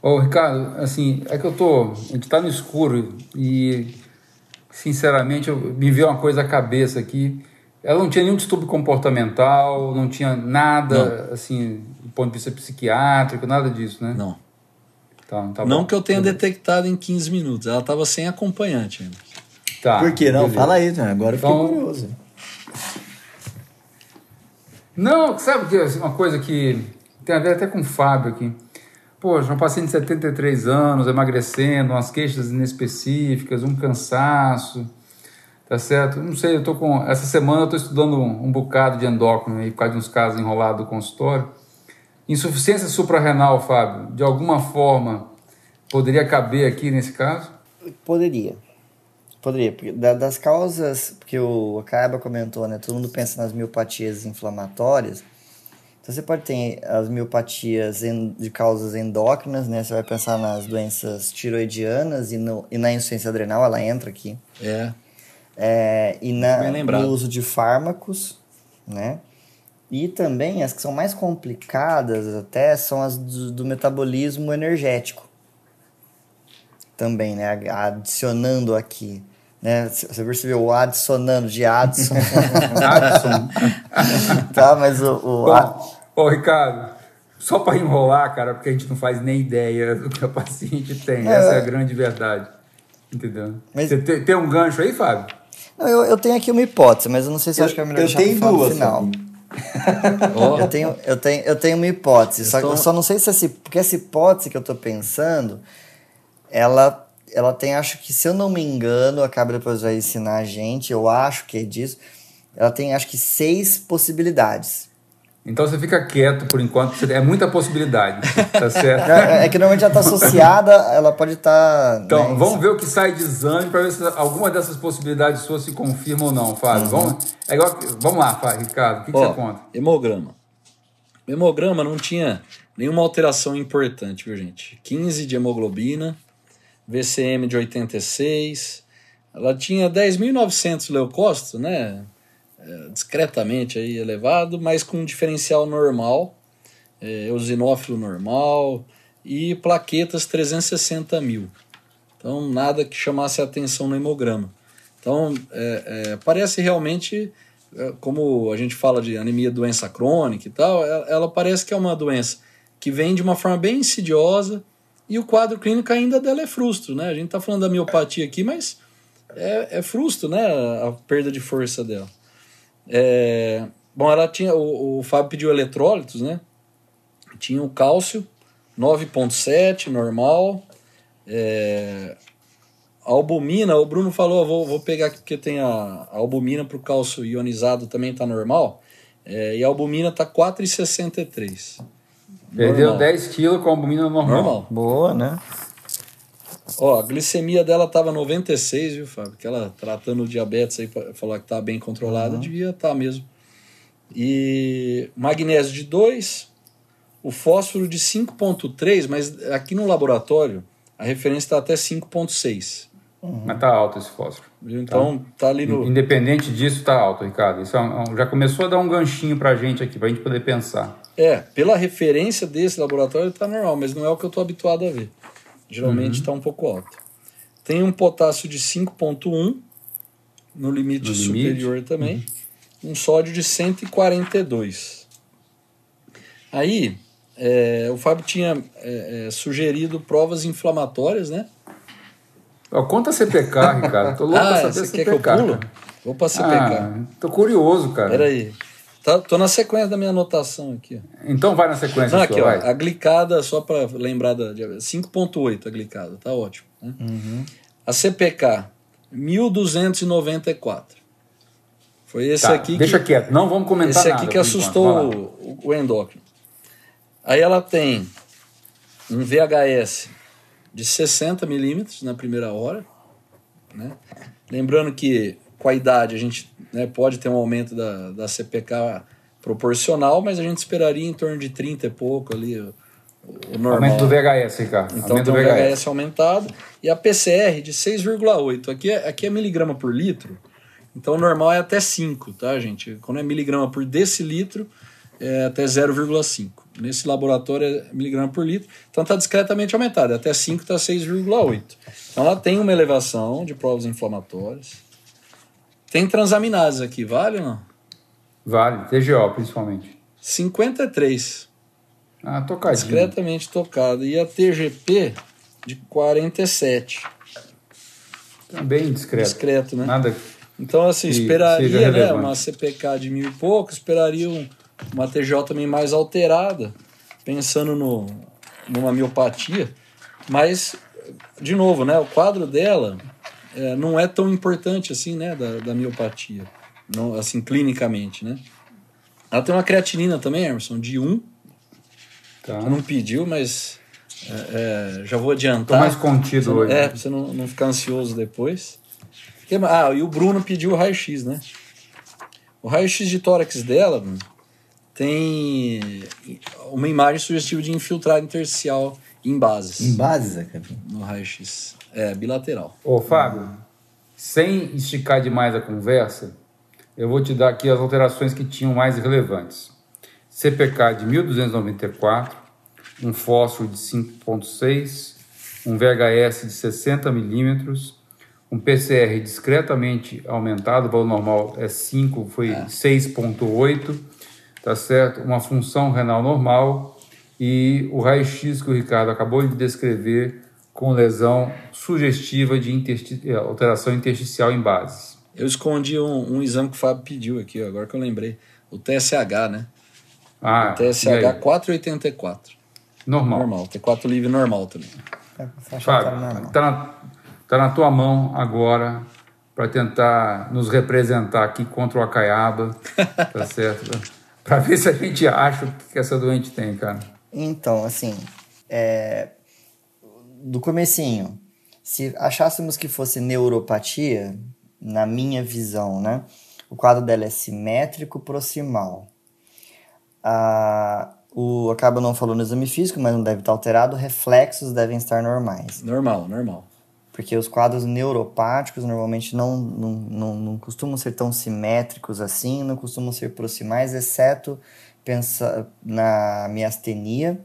Ô, Ricardo, assim, é que eu tô. A gente tá no escuro e, sinceramente, eu, me veio uma coisa à cabeça aqui ela não tinha nenhum distúrbio comportamental, não tinha nada, não. assim, do ponto de vista psiquiátrico, nada disso, né? Não. Tá, tá não bom. que eu tenha detectado em 15 minutos. Ela estava sem acompanhante ainda. Tá. Por que não? Beleza. Fala aí, né? Agora eu fiquei então, curioso. Não, sabe que assim, uma coisa que tem a ver até com o Fábio aqui. Poxa, um paciente de 73 anos, emagrecendo, umas queixas inespecíficas, um cansaço Tá certo? Não sei, eu tô com. Essa semana eu estou estudando um, um, bocado de endócrino aí, por causa de uns casos enrolados do consultório. Insuficiência suprarrenal, Fábio, de alguma forma poderia caber aqui nesse caso? Poderia. Poderia, porque das causas, porque o Acaba comentou, né? Todo mundo pensa nas miopatias inflamatórias. Então você pode ter as miopatias de causas endócrinas, né? Você vai pensar nas doenças tiroidianas e, no, e na insuficiência adrenal, ela entra aqui. É é, e na, no uso de fármacos, né? E também as que são mais complicadas até são as do, do metabolismo energético. Também, né? Adicionando aqui. Né? Você percebeu o adicionando de Adson. Adson. tá, mas o. o Bom. Ô, Ricardo, só para enrolar, cara, porque a gente não faz nem ideia do que a paciente tem. É, Essa é a grande verdade. Entendeu? Mas... Você tem, tem um gancho aí, Fábio? Não, eu, eu tenho aqui uma hipótese, mas eu não sei se eu, acho que é melhor eu tenho duas, final. oh. eu, tenho, eu, tenho, eu tenho uma hipótese, só, tô... eu só não sei se essa, porque essa hipótese que eu tô pensando, ela ela tem, acho que, se eu não me engano, a Cabra depois vai ensinar a gente, eu acho que é disso, ela tem, acho que, seis possibilidades. Então você fica quieto por enquanto, é muita possibilidade, tá certo? É, é que normalmente ela está associada, ela pode estar. Tá, então, né, vamos ver o que sai de exame para ver se alguma dessas possibilidades suas se confirma ou não, Fábio. Uhum. Vamos, é igual, vamos lá, Fábio, Ricardo, o que, que você conta? Hemograma. Hemograma não tinha nenhuma alteração importante, viu, gente? 15 de hemoglobina, VCM de 86, ela tinha 10.900 leucócitos, né? É, discretamente aí elevado, mas com um diferencial normal, é, eosinófilo normal e plaquetas 360 mil. Então, nada que chamasse a atenção no hemograma. Então, é, é, parece realmente, como a gente fala de anemia doença crônica e tal, ela, ela, parece que é uma doença que vem de uma forma bem insidiosa e o quadro clínico ainda dela é frustro, né? A gente está falando da miopatia aqui, mas é, é frustro, né? A perda de força dela. É, bom, ela tinha. O, o Fábio pediu eletrólitos, né? Tinha o cálcio 9,7 normal. É, a albumina, o Bruno falou, vou, vou pegar aqui porque tem a, a albumina para o cálcio ionizado também tá normal. É, e a albumina tá 4,63. Perdeu 10 quilos com a albumina normal. normal. Boa, né? Ó, a glicemia dela tava 96, viu, Fábio? Que ela tratando o diabetes aí, falar que tá bem controlada, uhum. devia estar tá mesmo. E magnésio de 2, o fósforo de 5,3, mas aqui no laboratório a referência está até 5,6. Uhum. Mas tá alto esse fósforo. Então tá, tá ali no. Independente disso, tá alto, Ricardo. Isso é um, já começou a dar um ganchinho pra gente aqui, pra gente poder pensar. É, pela referência desse laboratório tá normal, mas não é o que eu tô habituado a ver. Geralmente está uhum. um pouco alto. Tem um potássio de 5,1 no limite no superior limite. também. Uhum. Um sódio de 142. Aí, é, o Fábio tinha é, é, sugerido provas inflamatórias, né? conta CPK, Ricardo. Tô louco ah, pra saber CPK. Quer que eu pulo? Vou pra CPK. Ah, tô curioso, cara. Peraí. Tá, tô na sequência da minha anotação aqui. Então vai na sequência. Não, aqui, sua, ó, a glicada, só para lembrar da 5.8 a glicada, tá ótimo. Né? Uhum. A CPK, 1294. Foi esse tá, aqui Deixa quieto, não vamos comentar Esse aqui que assustou o, o endócrino. Aí ela tem um VHS de 60 milímetros na primeira hora. Né? Lembrando que com a idade a gente né, pode ter um aumento da, da CPK proporcional, mas a gente esperaria em torno de 30 e pouco ali. O, o normal. Aumento do VHS, Ricardo. Então aumento tem o VHS. VHS aumentado. E a PCR de 6,8. Aqui é, aqui é miligrama por litro. Então o normal é até 5, tá, gente? Quando é miligrama por decilitro, é até 0,5. Nesse laboratório é miligrama por litro. Então está discretamente aumentado. Até 5 está 6,8. Então ela tem uma elevação de provas inflamatórias. Tem transaminase aqui, vale ou não? Vale, TGO principalmente. 53. Ah, tocadinho. Discretamente tocado. E a TGP de 47. Também discreto. Discreto, né? Nada. Então, assim, esperaria né, uma CPK de mil e pouco, esperaria um, uma TGO também mais alterada, pensando no, numa miopatia. Mas, de novo, né, o quadro dela é, não é tão importante assim, né, da, da miopatia, não, assim, clinicamente, né. Ela tem uma creatinina também, Emerson, de 1, tá. não pediu, mas é, é, já vou adiantar. Tô mais contido você, hoje. É, pra você não, não ficar ansioso depois. Ah, e o Bruno pediu o raio-x, né? O raio-x de tórax dela tem uma imagem sugestiva de infiltrado intersticial em bases. Em bases, é, No raio-x. É, bilateral. Ô, Fábio, sem esticar demais a conversa, eu vou te dar aqui as alterações que tinham mais relevantes. CPK de 1294, um fósforo de 5.6, um VHS de 60 milímetros, um PCR discretamente aumentado, o valor normal é 5, foi é. 6.8, tá certo? Uma função renal normal, e o raio-x que o Ricardo acabou de descrever com lesão sugestiva de intersti é, alteração intersticial em bases. Eu escondi um, um, exame que o Fábio pediu aqui, agora que eu lembrei. O TSH, né? Ah, o TSH 484. Normal. Normal. T4 livre normal também. É, Fábio, está na, tá na tua mão agora para tentar nos representar aqui contra o Acaiaba, tá certo? Para ver se a gente acha o que essa doente tem, cara. Então, assim, é, do comecinho, se achássemos que fosse neuropatia, na minha visão, né? O quadro dela é simétrico proximal. Ah, o acaba não falou no exame físico, mas não deve estar alterado. Reflexos devem estar normais. Normal, normal. Porque os quadros neuropáticos normalmente não, não, não, não costumam ser tão simétricos assim, não costumam ser proximais, exceto pensa na miastenia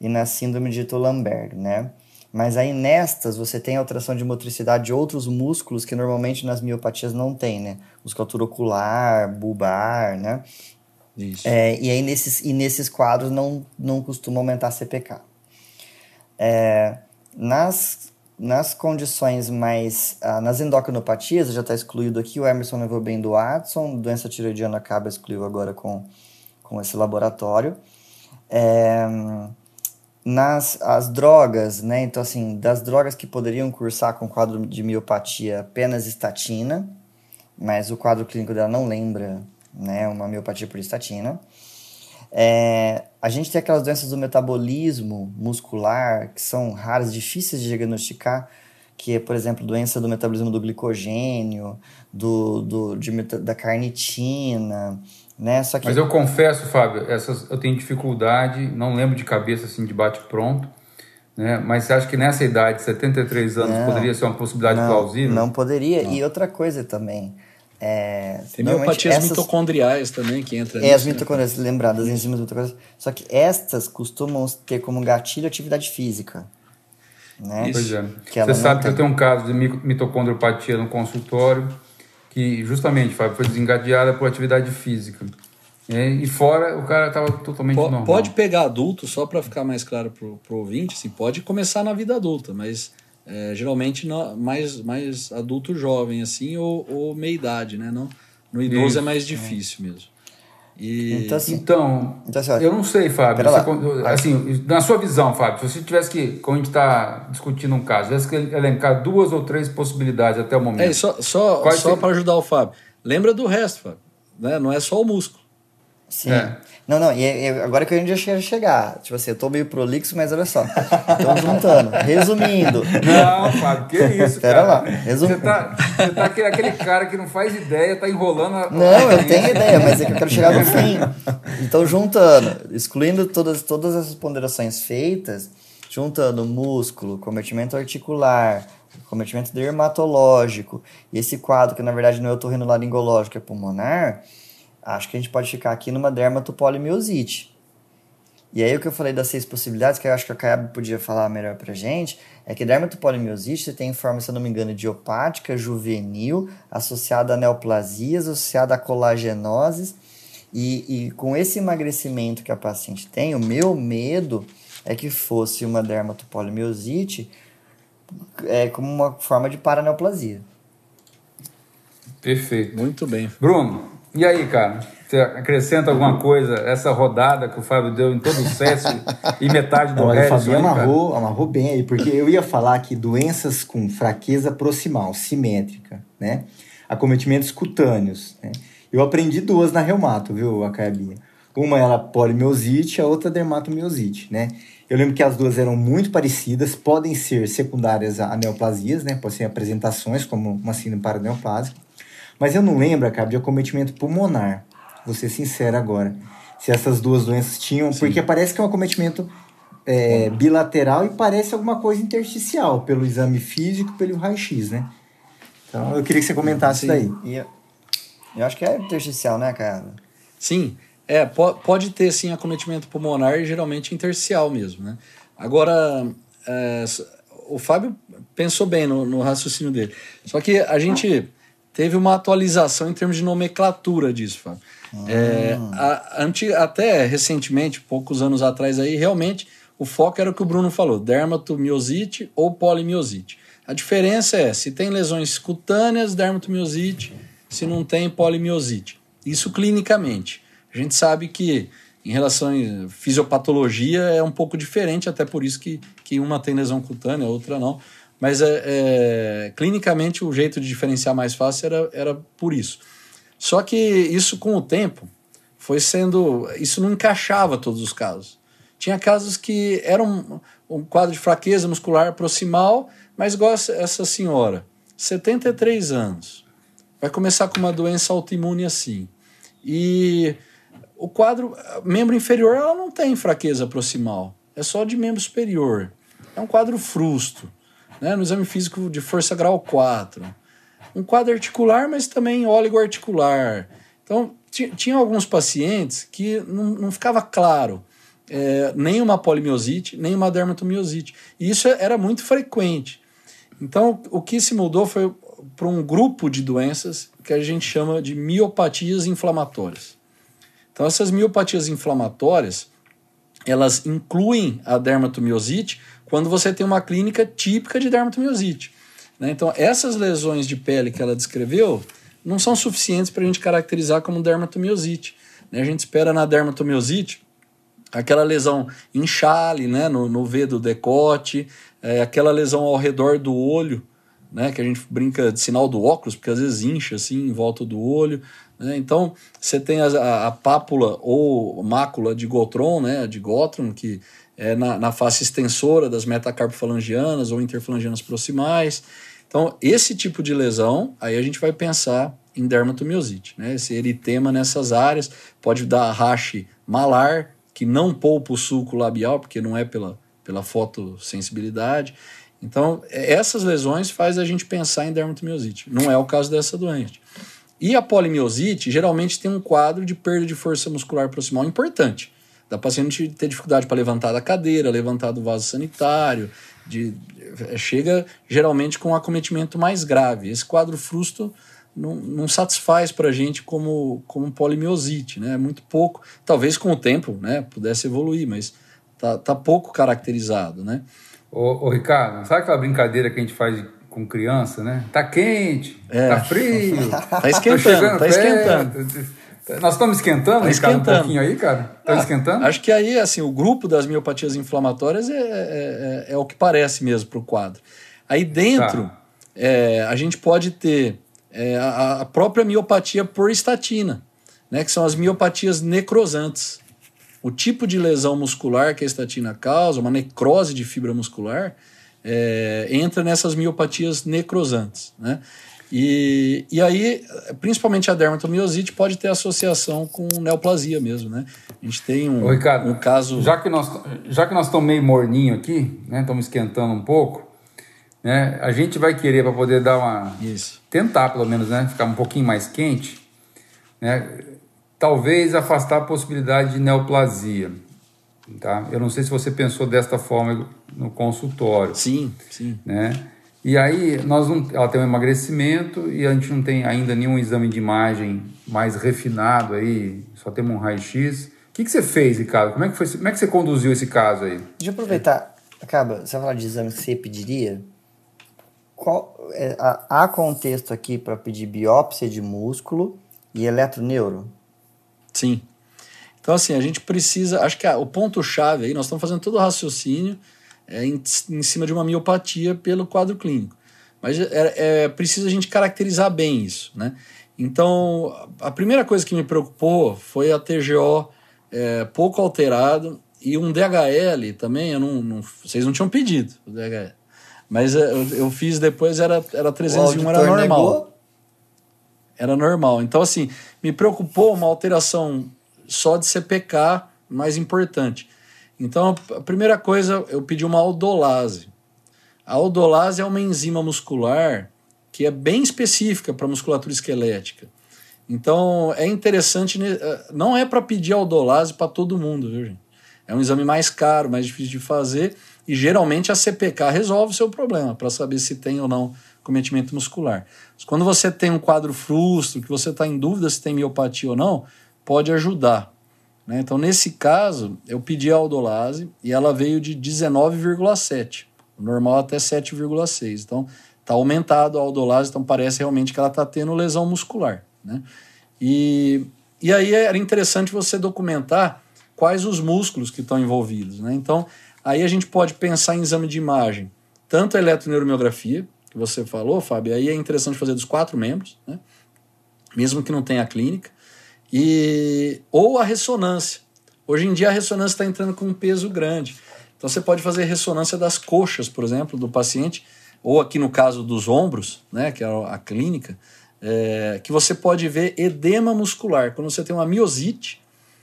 e na síndrome de Ito-Lambert, né? Mas aí nestas você tem alteração de motricidade de outros músculos que normalmente nas miopatias não tem, né? Musculatura ocular, bulbar, né? Isso. É, e aí nesses, e nesses quadros não, não costuma aumentar a CPK. É, nas, nas condições mais... Ah, nas endocrinopatias, já está excluído aqui, o Emerson levou bem do Watson, doença tiroidiana acaba excluiu agora com, com esse laboratório. É, nas as drogas, né? Então, assim, das drogas que poderiam cursar com quadro de miopatia, apenas estatina, mas o quadro clínico dela não lembra, né? Uma miopatia por estatina. É, a gente tem aquelas doenças do metabolismo muscular que são raras, difíceis de diagnosticar, que é, por exemplo, doença do metabolismo do glicogênio, do, do, de, da carnitina, né? Só que... Mas eu confesso, Fábio, essas eu tenho dificuldade, não lembro de cabeça assim de bate pronto, né? Mas você acha que nessa idade, 73 anos, não, poderia ser uma possibilidade não, plausível? Não poderia. Não. E outra coisa também. É, Tem miopatias essas... mitocondriais também que entram. É, as né? mitocondrias, né? lembrar das enzimas mitocondriais. Só que estas costumam ter como gatilho atividade física. Né? Pois é. Você sabe tem. que eu tenho um caso de mitocondriopatia no consultório que justamente Fábio, foi desengadeada por atividade física. É, e fora o cara estava totalmente pode, normal. Pode pegar adulto, só para ficar mais claro para o ouvinte, assim, pode começar na vida adulta, mas é, geralmente não, mais, mais adulto jovem, assim, ou, ou meia idade, né? Não, no idoso é Isso, é mais difícil é. mesmo. E... Então, assim, então, então assim, eu não sei, Fábio. Você, assim, na sua visão, Fábio, se você tivesse que, como a gente está discutindo um caso, tivesse que elencar duas ou três possibilidades até o momento. É, só só, só para ajudar o Fábio. Lembra do resto, Fábio. Né? Não é só o músculo. Sim. É. Não, não, e, e, agora que a gente já chegar. Tipo assim, eu tô meio prolixo, mas olha só. Estamos juntando. Resumindo. Não, Fábio, que isso, Pera cara. lá. Resumindo. Você tá, você tá aquele, aquele, cara que não faz ideia, tá enrolando a... Não, eu tenho ideia, mas é que eu quero chegar no fim. Então, juntando, excluindo todas, todas essas ponderações feitas, juntando músculo, cometimento articular, cometimento dermatológico, e esse quadro, que na verdade não é otorrinolaringológico, é pulmonar acho que a gente pode ficar aqui numa dermatopolimiosite. E aí o que eu falei das seis possibilidades, que eu acho que a Kayab podia falar melhor pra gente, é que dermatopolimiosite tem forma, se eu não me engano, idiopática, juvenil, associada a neoplasias, associada a colagenoses, e, e com esse emagrecimento que a paciente tem, o meu medo é que fosse uma dermatopolimiosite é, como uma forma de paraneoplasia. Perfeito. Muito bem. Bruno, e aí, cara? Você acrescenta alguma coisa? Essa rodada que o Fábio deu em todo o SESC e metade do resto? O Fábio amarrou, amarrou bem aí, porque eu ia falar que doenças com fraqueza proximal, simétrica, né? Acometimentos cutâneos, né? Eu aprendi duas na reumato, viu, Acaiabinha? Uma era polimiosite, a outra dermatomiosite, né? Eu lembro que as duas eram muito parecidas, podem ser secundárias a neoplasias, né? Podem ser apresentações, como uma síndrome paraneoplásica. Mas eu não lembro, cara, de acometimento pulmonar. Vou ser sincero agora. Se essas duas doenças tinham. Sim. Porque parece que é um acometimento é, bilateral e parece alguma coisa intersticial, pelo exame físico pelo raio-x, né? Então eu queria que você comentasse sim. daí. Eu, eu acho que é intersticial, né, cara? Sim. É, pode ter sim acometimento pulmonar e geralmente intersticial mesmo, né? Agora, é, o Fábio pensou bem no, no raciocínio dele. Só que a gente teve uma atualização em termos de nomenclatura disso, Fábio. É, a, anti, até recentemente, poucos anos atrás aí, realmente o foco era o que o Bruno falou, dermatomiosite ou polimiosite. A diferença é se tem lesões cutâneas, dermatomiosite, se não tem polimiosite. Isso clinicamente. A gente sabe que em relação à fisiopatologia é um pouco diferente, até por isso que, que uma tem lesão cutânea, outra não. Mas é, é, clinicamente o jeito de diferenciar mais fácil era, era por isso. Só que isso com o tempo foi sendo. Isso não encaixava todos os casos. Tinha casos que eram um, quadro de fraqueza muscular proximal, mas igual essa senhora, 73 anos, vai começar com uma doença autoimune assim. E o quadro, membro inferior, ela não tem fraqueza proximal, é só de membro superior. É um quadro frusto, né? no exame físico de força grau 4. Um quadro articular, mas também oligoarticular. Então, tinha alguns pacientes que não, não ficava claro é, nem uma polimiosite, nem uma dermatomiosite. E isso era muito frequente. Então, o que se mudou foi para um grupo de doenças que a gente chama de miopatias inflamatórias. Então, essas miopatias inflamatórias, elas incluem a dermatomiosite quando você tem uma clínica típica de dermatomiosite. Né? Então, essas lesões de pele que ela descreveu não são suficientes para a gente caracterizar como dermatomiosite. Né? A gente espera na dermatomiosite aquela lesão inchale né? no, no V do decote, é, aquela lesão ao redor do olho, né? que a gente brinca de sinal do óculos, porque às vezes incha assim em volta do olho. Né? Então, você tem a, a, a, pápula ou mácula de Gotron, né? de Gotron, que é na, na face extensora das metacarpofalangianas ou interfalangianas proximais. Então, esse tipo de lesão, aí a gente vai pensar em dermatomiosite, né? Esse eritema nessas áreas pode dar rache malar, que não poupa o sulco labial, porque não é pela, pela fotossensibilidade. Então, essas lesões faz a gente pensar em dermatomiosite. Não é o caso dessa doente. E a polimiosite geralmente tem um quadro de perda de força muscular proximal importante. Da paciente ter dificuldade para levantar da cadeira, levantar do vaso sanitário, de, chega geralmente com um acometimento mais grave. Esse quadro frusto não, não satisfaz para a gente como, como polimiosite, né? É muito pouco. Talvez com o tempo né, pudesse evoluir, mas tá, tá pouco caracterizado, né? Ô, ô, Ricardo, sabe aquela brincadeira que a gente faz com criança, né? Tá quente, é. tá frio, tá esquentando, tá esquentando. Nós estamos esquentando, tá Ricardo, esquentando. um pouquinho aí, cara? Tá ah, esquentando? Acho que aí, assim, o grupo das miopatias inflamatórias é, é, é, é o que parece mesmo para o quadro. Aí dentro, tá. é, a gente pode ter é, a, a, própria miopatia por estatina, né, que são as miopatias necrosantes. O tipo de lesão muscular que a estatina causa, uma necrose de fibra muscular, é, entra nessas miopatias necrosantes. Né? E, e aí, principalmente a dermatomiosite pode ter associação com neoplasia mesmo, né? A gente tem um, Ô, Ricardo, um caso... Já que, nós, já que nós estamos meio morninho aqui, né? Estamos esquentando um pouco, né? A gente vai querer para poder dar uma Isso. tentar pelo menos, né, ficar um pouquinho mais quente, né? Talvez afastar a possibilidade de neoplasia, tá? Eu não sei se você pensou desta forma no consultório. Sim, sim. Né? E aí nós não, ela tem um emagrecimento e a gente não tem ainda nenhum exame de imagem mais refinado aí, só temos um raio-x. O que, que você fez, Ricardo? Como é que, foi, como é que você conduziu esse caso aí? Deixa eu aproveitar. Acaba, você vai falar de exames que você pediria? qual, é, há contexto aqui para pedir biópsia de músculo e eletroneuro? Sim. Então, assim, a gente precisa. Acho que o ponto-chave aí, nós estamos fazendo todo o raciocínio é, em, em, cima de uma miopatia pelo quadro clínico. Mas é, é preciso a gente caracterizar bem isso, né? Então, a primeira coisa que me preocupou foi a TGO é, pouco alterado e um DHL também, eu não, não, vocês não tinham pedido o DHL. Mas eu, eu fiz depois, era, era 301, era normal. Negou? Era normal. Então, assim, me preocupou uma alteração só de CPK mais importante. Então, a primeira coisa, eu pedi uma aldolase. A aldolase é uma enzima muscular que é bem específica para musculatura esquelética. Então, é interessante, eh, não é para pedir aldolase para todo mundo, viu, gente? É um exame mais caro, mais difícil de fazer, e geralmente a CPK resolve o seu problema para saber se tem ou não cometimento muscular. Quando você tem um quadro frustro, que você está em dúvida se tem miopatia ou não, pode ajudar. Né? Então, nesse caso, eu pedi a aldolase e ela veio de 19,7, normal até 7,6. Então, está aumentado a aldolase, então parece realmente que ela está tendo lesão muscular. Né? E, e aí era interessante você documentar quais os músculos que estão envolvidos. Né? Então, aí a gente pode pensar em exame de imagem, tanto a eletroneuromiografia, que você falou, Fábio, aí é interessante fazer dos quatro membros, né? mesmo que não tenha clínica, e ou a ressonância. Hoje em dia a ressonância está entrando com um peso grande. Então você pode fazer ressonância das coxas, por exemplo, do paciente, ou aqui no caso dos ombros, né, que é a clínica, é, que você pode ver edema muscular. Quando você tem uma miosite,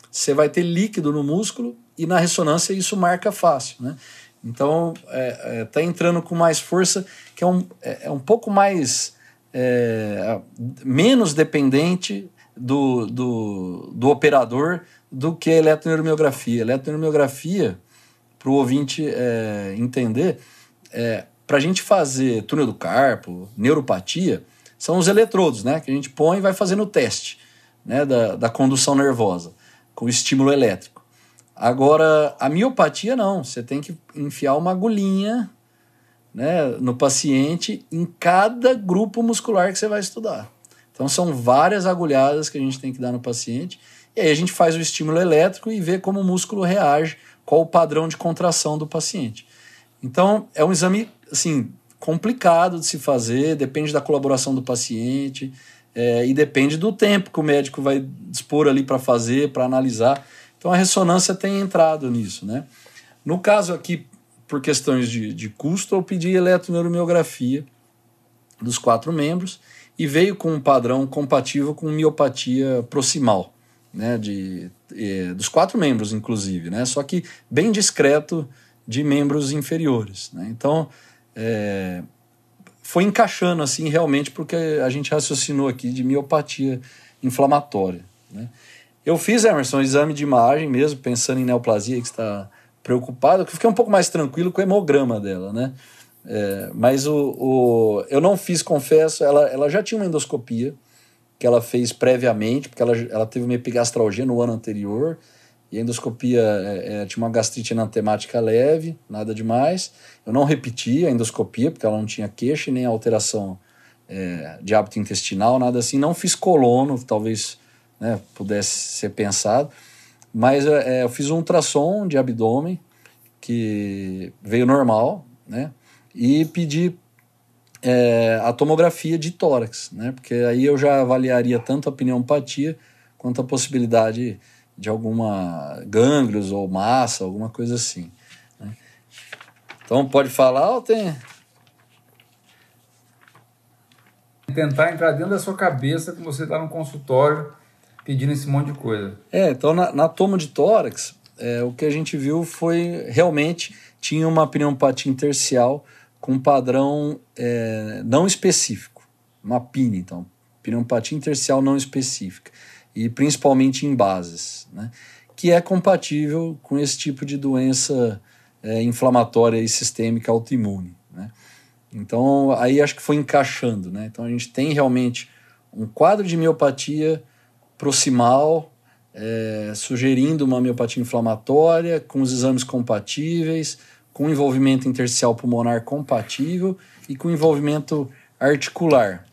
você vai ter líquido no músculo e na ressonância isso marca fácil. Né? Então está é, é, tá entrando com mais força, que é um, é, é um pouco mais é, menos dependente do, do, do operador do que a eletroneuromiografia. A eletroneuromiografia, para o ouvinte é, entender, é, para a gente fazer túnel do carpo, neuropatia, são os eletrodos né, que a gente põe e vai fazendo o teste né, da, da condução nervosa com estímulo elétrico. Agora, a miopatia não, você tem que enfiar uma agulhinha né, no paciente em cada grupo muscular que você vai estudar. Então são várias agulhadas que a gente tem que dar no paciente. E aí a gente faz o estímulo elétrico e vê como o músculo reage, qual o padrão de contração do paciente. Então é um exame assim complicado de se fazer, depende da colaboração do paciente é, e depende do tempo que o médico vai dispor ali para fazer, para analisar. Então a ressonância tem entrado nisso, né? No caso aqui, por questões de, de custo, eu pedi eletroneuromiografia dos quatro membros e veio com um padrão compatível com miopatia proximal, né, de, eh, dos quatro membros, inclusive, né, só que bem discreto de membros inferiores. Né, então, é, foi encaixando assim realmente porque a gente raciocinou aqui de miopatia inflamatória. Né. Eu fiz, Emerson, um exame de imagem mesmo, pensando em neoplasia, que está preocupado, que fiquei um pouco mais tranquilo com o hemograma dela, né? É, mas o, o, eu não fiz, confesso, ela, ela já tinha uma endoscopia que ela fez previamente, porque ela, ela teve uma epigastralgia no ano anterior, e a endoscopia é, é, tinha uma gastrite enantemática leve, nada demais. Eu não repeti a endoscopia, porque ela não tinha queixa nem alteração é, de hábito intestinal, nada assim. Não fiz colono, talvez né, pudesse ser pensado, mas é, eu fiz um ultrassom de abdômen, que veio normal, né? E pedir é, a tomografia de tórax, né? Porque aí eu já avaliaria tanto a pneumopatia quanto a possibilidade de alguma gânglios ou massa, alguma coisa assim. Né? Então pode falar ou tem? Tentar entrar dentro da sua cabeça que você está no consultório pedindo esse monte de coisa. É, então na, na tomo de tórax, é, o que a gente viu foi realmente tinha uma pneumopatia intercial com padrão é, não específico, uma PIN, então, pneumopatia intersticial não específica, e principalmente em bases, né, que é compatível com esse tipo de doença é, inflamatória e sistêmica autoimune. Né. Então, aí acho que foi encaixando. Né, então, a gente tem realmente um quadro de miopatia proximal, é, sugerindo uma miopatia inflamatória, com os exames compatíveis, com envolvimento intersticial pulmonar compatível e com envolvimento articular.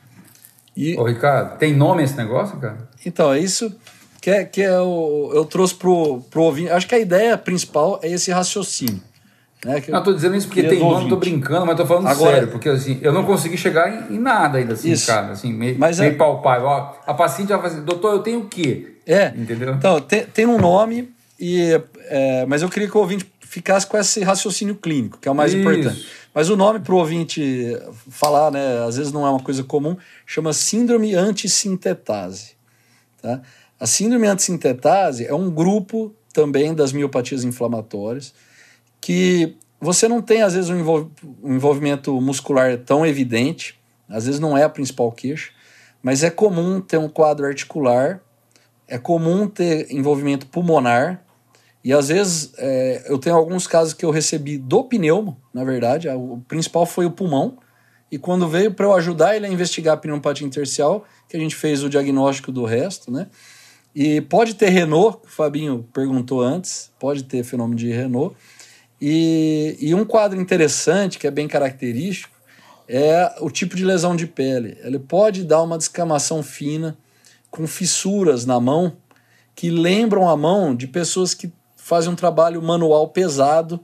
E, Ô, Ricardo, tem nome esse negócio, cara? Então, é isso que, é, que é o, eu trouxe pro, pro ouvinte. Acho que a ideia principal é esse raciocínio. Né, não, tô dizendo isso porque tem nome, tô brincando, mas tô falando Agora, sério, porque assim, eu não consegui chegar em, em nada ainda, assim, isso. cara, assim, meio, mas meio é... palpável. Ó, a paciente vai fazer, doutor, eu tenho o quê? É, entendeu? Então, tem, tem um nome, e, é, mas eu queria que o ouvinte ficasse com esse raciocínio clínico, que é o mais Isso. importante. Mas o nome para o ouvinte falar, né, às vezes não é uma coisa comum, chama síndrome antissintetase. Tá? A síndrome antissintetase é um grupo também das miopatias inflamatórias que você não tem, às vezes, um, envolvimento muscular tão evidente, às vezes não é a principal queixa, mas é comum ter um quadro articular, é comum ter envolvimento pulmonar, e às vezes é, eu tenho alguns casos que eu recebi do pneumo, na verdade, o principal foi o pulmão. E quando veio para eu ajudar ele a investigar a pneumopatia intersticial, que a gente fez o diagnóstico do resto, né? E pode ter Renault, o Fabinho perguntou antes, pode ter fenômeno de Renault. E, e um quadro interessante, que é bem característico, é o tipo de lesão de pele. Ele pode dar uma descamação fina, com fissuras na mão, que lembram a mão de pessoas que fazem um trabalho manual pesado,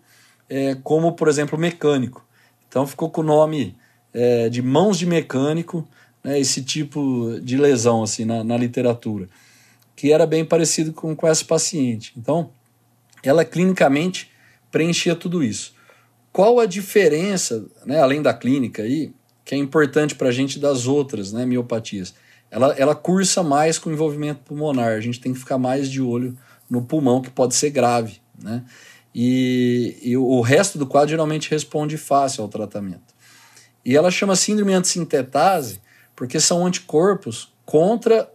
é, como, por exemplo, mecânico. Então ficou com o nome é, de mãos de mecânico, né, esse tipo de lesão assim na, na literatura, que era bem parecido com, com essa paciente. Então, ela clinicamente preenchia tudo isso. Qual a diferença, né, além da clínica aí, que é importante para a gente das outras né, miopatias? Ela, ela cursa mais com envolvimento pulmonar, a gente tem que ficar mais de olho no pulmão, que pode ser grave. Né? E, e o resto do quadro geralmente responde fácil ao tratamento. E ela chama síndrome antissintetase porque são anticorpos contra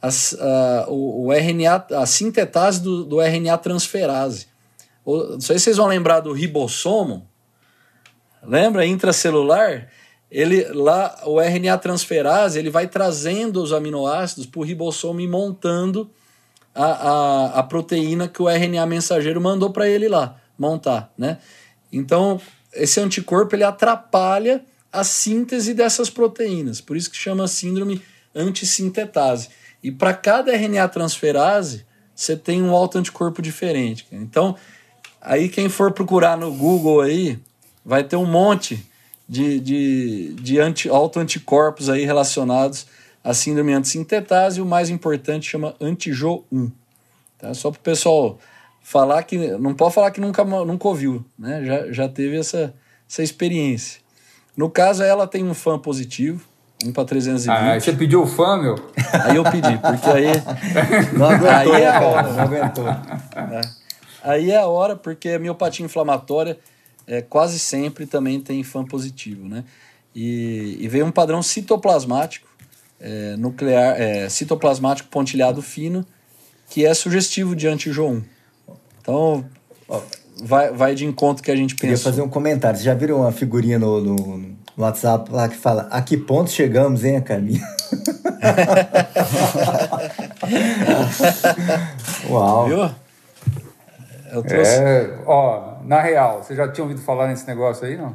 as, a, o, o, RNA, a sintetase do, do RNA transferase. não sei se vocês vão lembrar do ribossomo, Lembra? Intracelular, ele lá o RNA transferase ele vai trazendo os aminoácidos para o ribossomo e montando a, a, a proteína que o RNA mensageiro mandou para ele lá montar, né? Então esse anticorpo ele atrapalha a síntese dessas proteínas, por isso que chama síndrome antissintetase. E para cada RNA transferase você tem um autoanticorpo diferente. Então aí quem for procurar no Google aí vai ter um monte de, de, de anti, autoanticorpos aí relacionados à síndrome antissintetase e o mais importante chama antijo1. Tá? Só para o pessoal falar que. Não pode falar que nunca, nunca ouviu, né? já, já teve essa, essa experiência. No caso, ela tem um fã positivo, um para 320. Ah, você pediu o fã, meu? Aí eu pedi, porque aí. Não aguentou, aí é a hora. Não aguentou. É. Aí é a hora, porque a miopatia inflamatória é, quase sempre também tem fã positivo, né? E, e veio um padrão citoplasmático, é, nuclear, é, citoplasmático pontilhado fino, que é sugestivo de antijo1. Então, vai, vai de encontro que a gente pensa. Queria fazer um comentário. Vocês já viram uma figurinha no, no, no WhatsApp lá que fala a que ponto chegamos, hein, Carminha? Uau! Viu? Eu trouxe... É, ó, na real, você já tinha ouvido falar nesse negócio aí, não?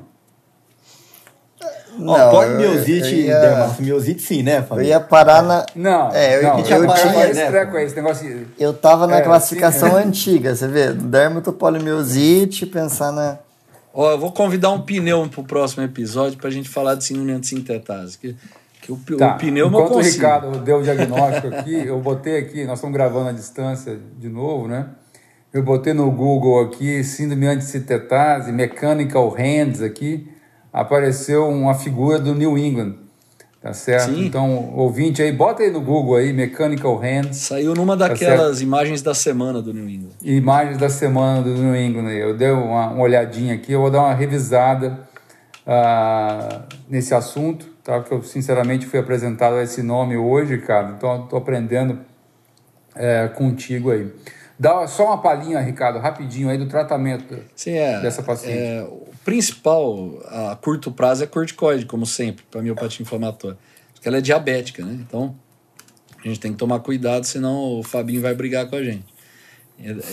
Não, Ó, polimiosite, ia... dermatomiosite sim, né, Fabio? Eu ia parar na... Não, é, eu, não, eu, eu, eu tinha... Esse treco aí, esse negócio... Eu tava na é, classificação sim, antiga, você vê? Dermatopolimiosite, pensar na... Ó, eu vou convidar um pneu pro próximo episódio pra gente falar de síndrome de sintetase, que, que o, tá, o pneu Enquanto o Ricardo deu o diagnóstico aqui, eu botei aqui, nós estamos gravando à distância de novo, né? Eu botei no Google aqui, síndrome antissintetase, mechanical hands aqui, apareceu uma figura do New England, tá certo? Sim. Então, ouvinte aí, bota aí no Google aí, mechanical hands. Saiu numa tá daquelas tá imagens da semana do New England. Imagens da semana do New England. Eu dei uma, uma olhadinha aqui, eu vou dar uma revisada uh, nesse assunto, tá? Porque eu, sinceramente, fui apresentado a esse nome hoje, cara, então estou aprendendo é, contigo aí. Dá só uma palhinha, Ricardo, rapidinho aí do tratamento Sim, é, dessa paciente. É, o principal a curto prazo é corticoide, como sempre, para miopatia inflamatória. Porque ela é diabética, né? Então, a gente tem que tomar cuidado, senão o Fabinho vai brigar com a gente.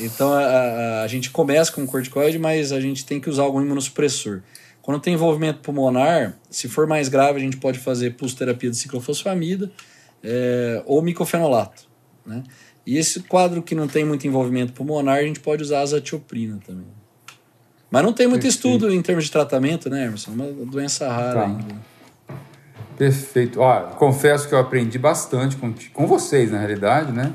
Então, a, a, a gente começa com corticoide, mas a gente tem que usar algum imunossupressor. Quando tem envolvimento pulmonar, se for mais grave, a gente pode fazer pulsoterapia de ciclofosfamida é, ou micofenolato, né? E esse quadro que não tem muito envolvimento pulmonar, a gente pode usar azatioprina também. Mas não tem muito Perfeito. estudo em termos de tratamento, né, Emerson? É uma doença rara tá. ainda. Perfeito. Ó, confesso que eu aprendi bastante com, com vocês, na realidade, né?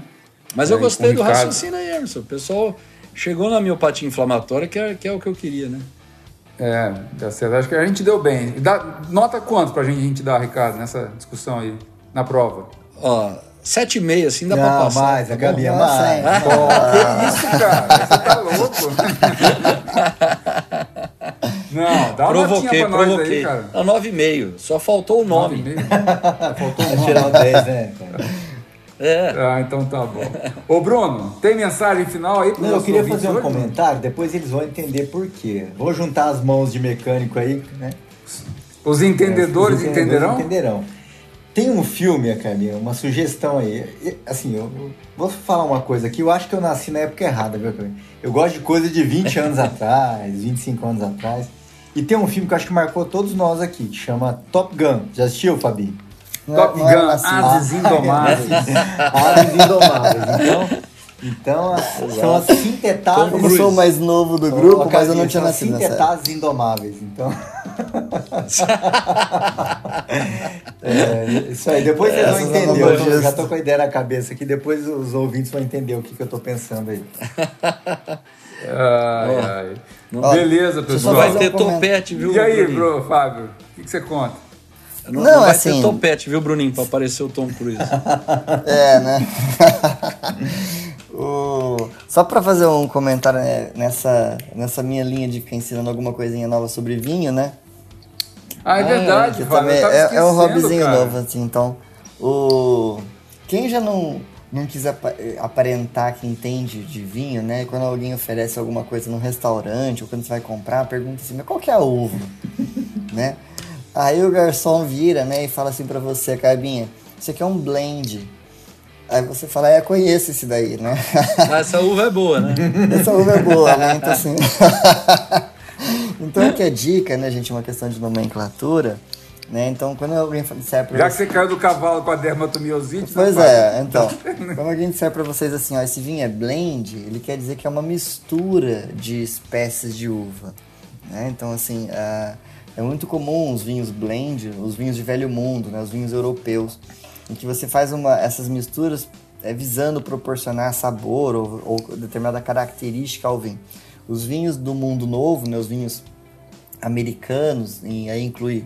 Mas é, eu gostei do raciocínio aí, Emerson. O pessoal chegou na miopatia inflamatória, que é, que é o que eu queria, né? É, dá certo. Acho que a gente deu bem. Dá, nota quanto pra gente, a gente dar, Ricardo, nessa discussão aí, na prova? Ó, Sete e meia, assim dá não, pra passar. mais, a Gabi é mais. Pô, que isso, cara? Você tá louco? não, dá uma provoquei, pra nós provoquei. aí, cara. Não, nove e meio. Só faltou o nome. Nove e meio? faltou o nome. tirar o dez, né, É. Ah, então tá bom. Ô, Bruno, tem mensagem final aí pro Não, eu queria fazer um hoje? comentário, depois eles vão entender por quê. Vou juntar as mãos de mecânico aí, né? Os entendedores, é, os entendedores entenderão? entenderão. Tem um filme, Carlinha, uma sugestão aí. Assim, eu vou falar uma coisa aqui. Eu acho que eu nasci na época errada, viu, Carlinha? Eu gosto de coisa de 20 anos atrás, 25 anos atrás. E tem um filme que eu acho que marcou todos nós aqui, que chama Top Gun. Já assistiu, Fabi? Top Gun, Ases Indomáveis. Ases Indomáveis. Então, então são as sintetáveis. Eu sou o mais novo do grupo, mas eu não tinha nascido nessa Sintetáveis Indomáveis. Então... é, isso aí, depois vocês vão entender. Eu já tô com a ideia na cabeça aqui, depois os ouvintes vão entender o que, que eu tô pensando aí. Ai, ai. Beleza, pessoal. Vai ter um topete, viu? E aí, bro, Fábio, o que, que você conta? Não, não, não vai assim... ter topete, viu, Bruninho, pra aparecer o Tom Cruise. é, né? o... Só para fazer um comentário né, nessa, nessa minha linha de ficar ensinando alguma coisinha nova sobre vinho, né? Ah, é verdade, Fábio, é, é um hobbyzinho cara. novo, assim, então. O... Quem já não, não quis aparentar que entende de vinho, né? Quando alguém oferece alguma coisa num restaurante ou quando você vai comprar, pergunta assim, mas qual que é a uva? né? Aí o garçom vira, né, e fala assim para você, Carbinha, isso aqui é um blend. Aí você fala, é, conheço esse daí, né? Essa uva é boa, né? Essa uva é boa, né? Então assim. então que é dica, né, gente? Uma questão de nomenclatura. Né? Então, quando alguém disser para Já que você caiu do cavalo com a dermatomiosite... Pois é, então, quando alguém disser para vocês assim, ó, esse vinho é blend, ele quer dizer que é uma mistura de espécies de uva. Né? Então, assim, uh, é muito comum os vinhos blend, os vinhos de velho mundo, né, os vinhos europeus, em que você faz uma, essas misturas é, visando proporcionar sabor ou, ou, determinada característica ao vinho. Os vinhos do mundo novo, né, os vinhos americanos, e aí inclui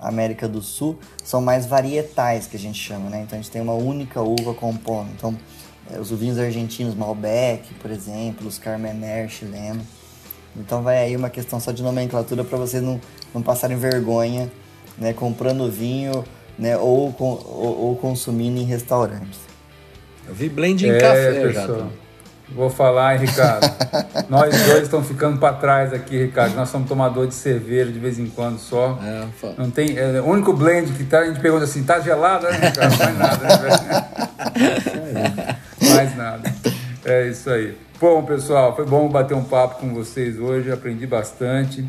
a América do Sul, são mais varietais que a gente chama, né? Então a gente tem uma única uva compondo. Então é, os vinhos argentinos, Malbec, por exemplo, os Carmener chileno. Então vai aí uma questão só de nomenclatura para vocês não não passarem vergonha, né, comprando vinho, né, ou, ou, ou consumindo em restaurantes. Eu vi blend em é, café, pessoal. Vou falar, hein, Ricardo. Nós dois estamos ficando para trás aqui, Ricardo. Nós somos tomador de cerveja de vez em quando só. É, não tem, é, o único blend que tá, a gente pergunta assim, tá gelado, né, Ricardo? Mais nada, né? Mais nada. É isso aí. Bom, pessoal, foi bom bater um papo com vocês hoje, aprendi bastante.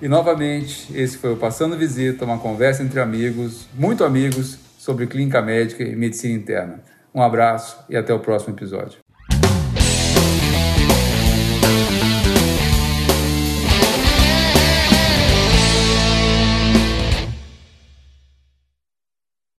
E novamente, esse foi o Passando Visita, uma conversa entre amigos, muito amigos, sobre clínica médica e medicina interna. Um abraço e até o próximo episódio.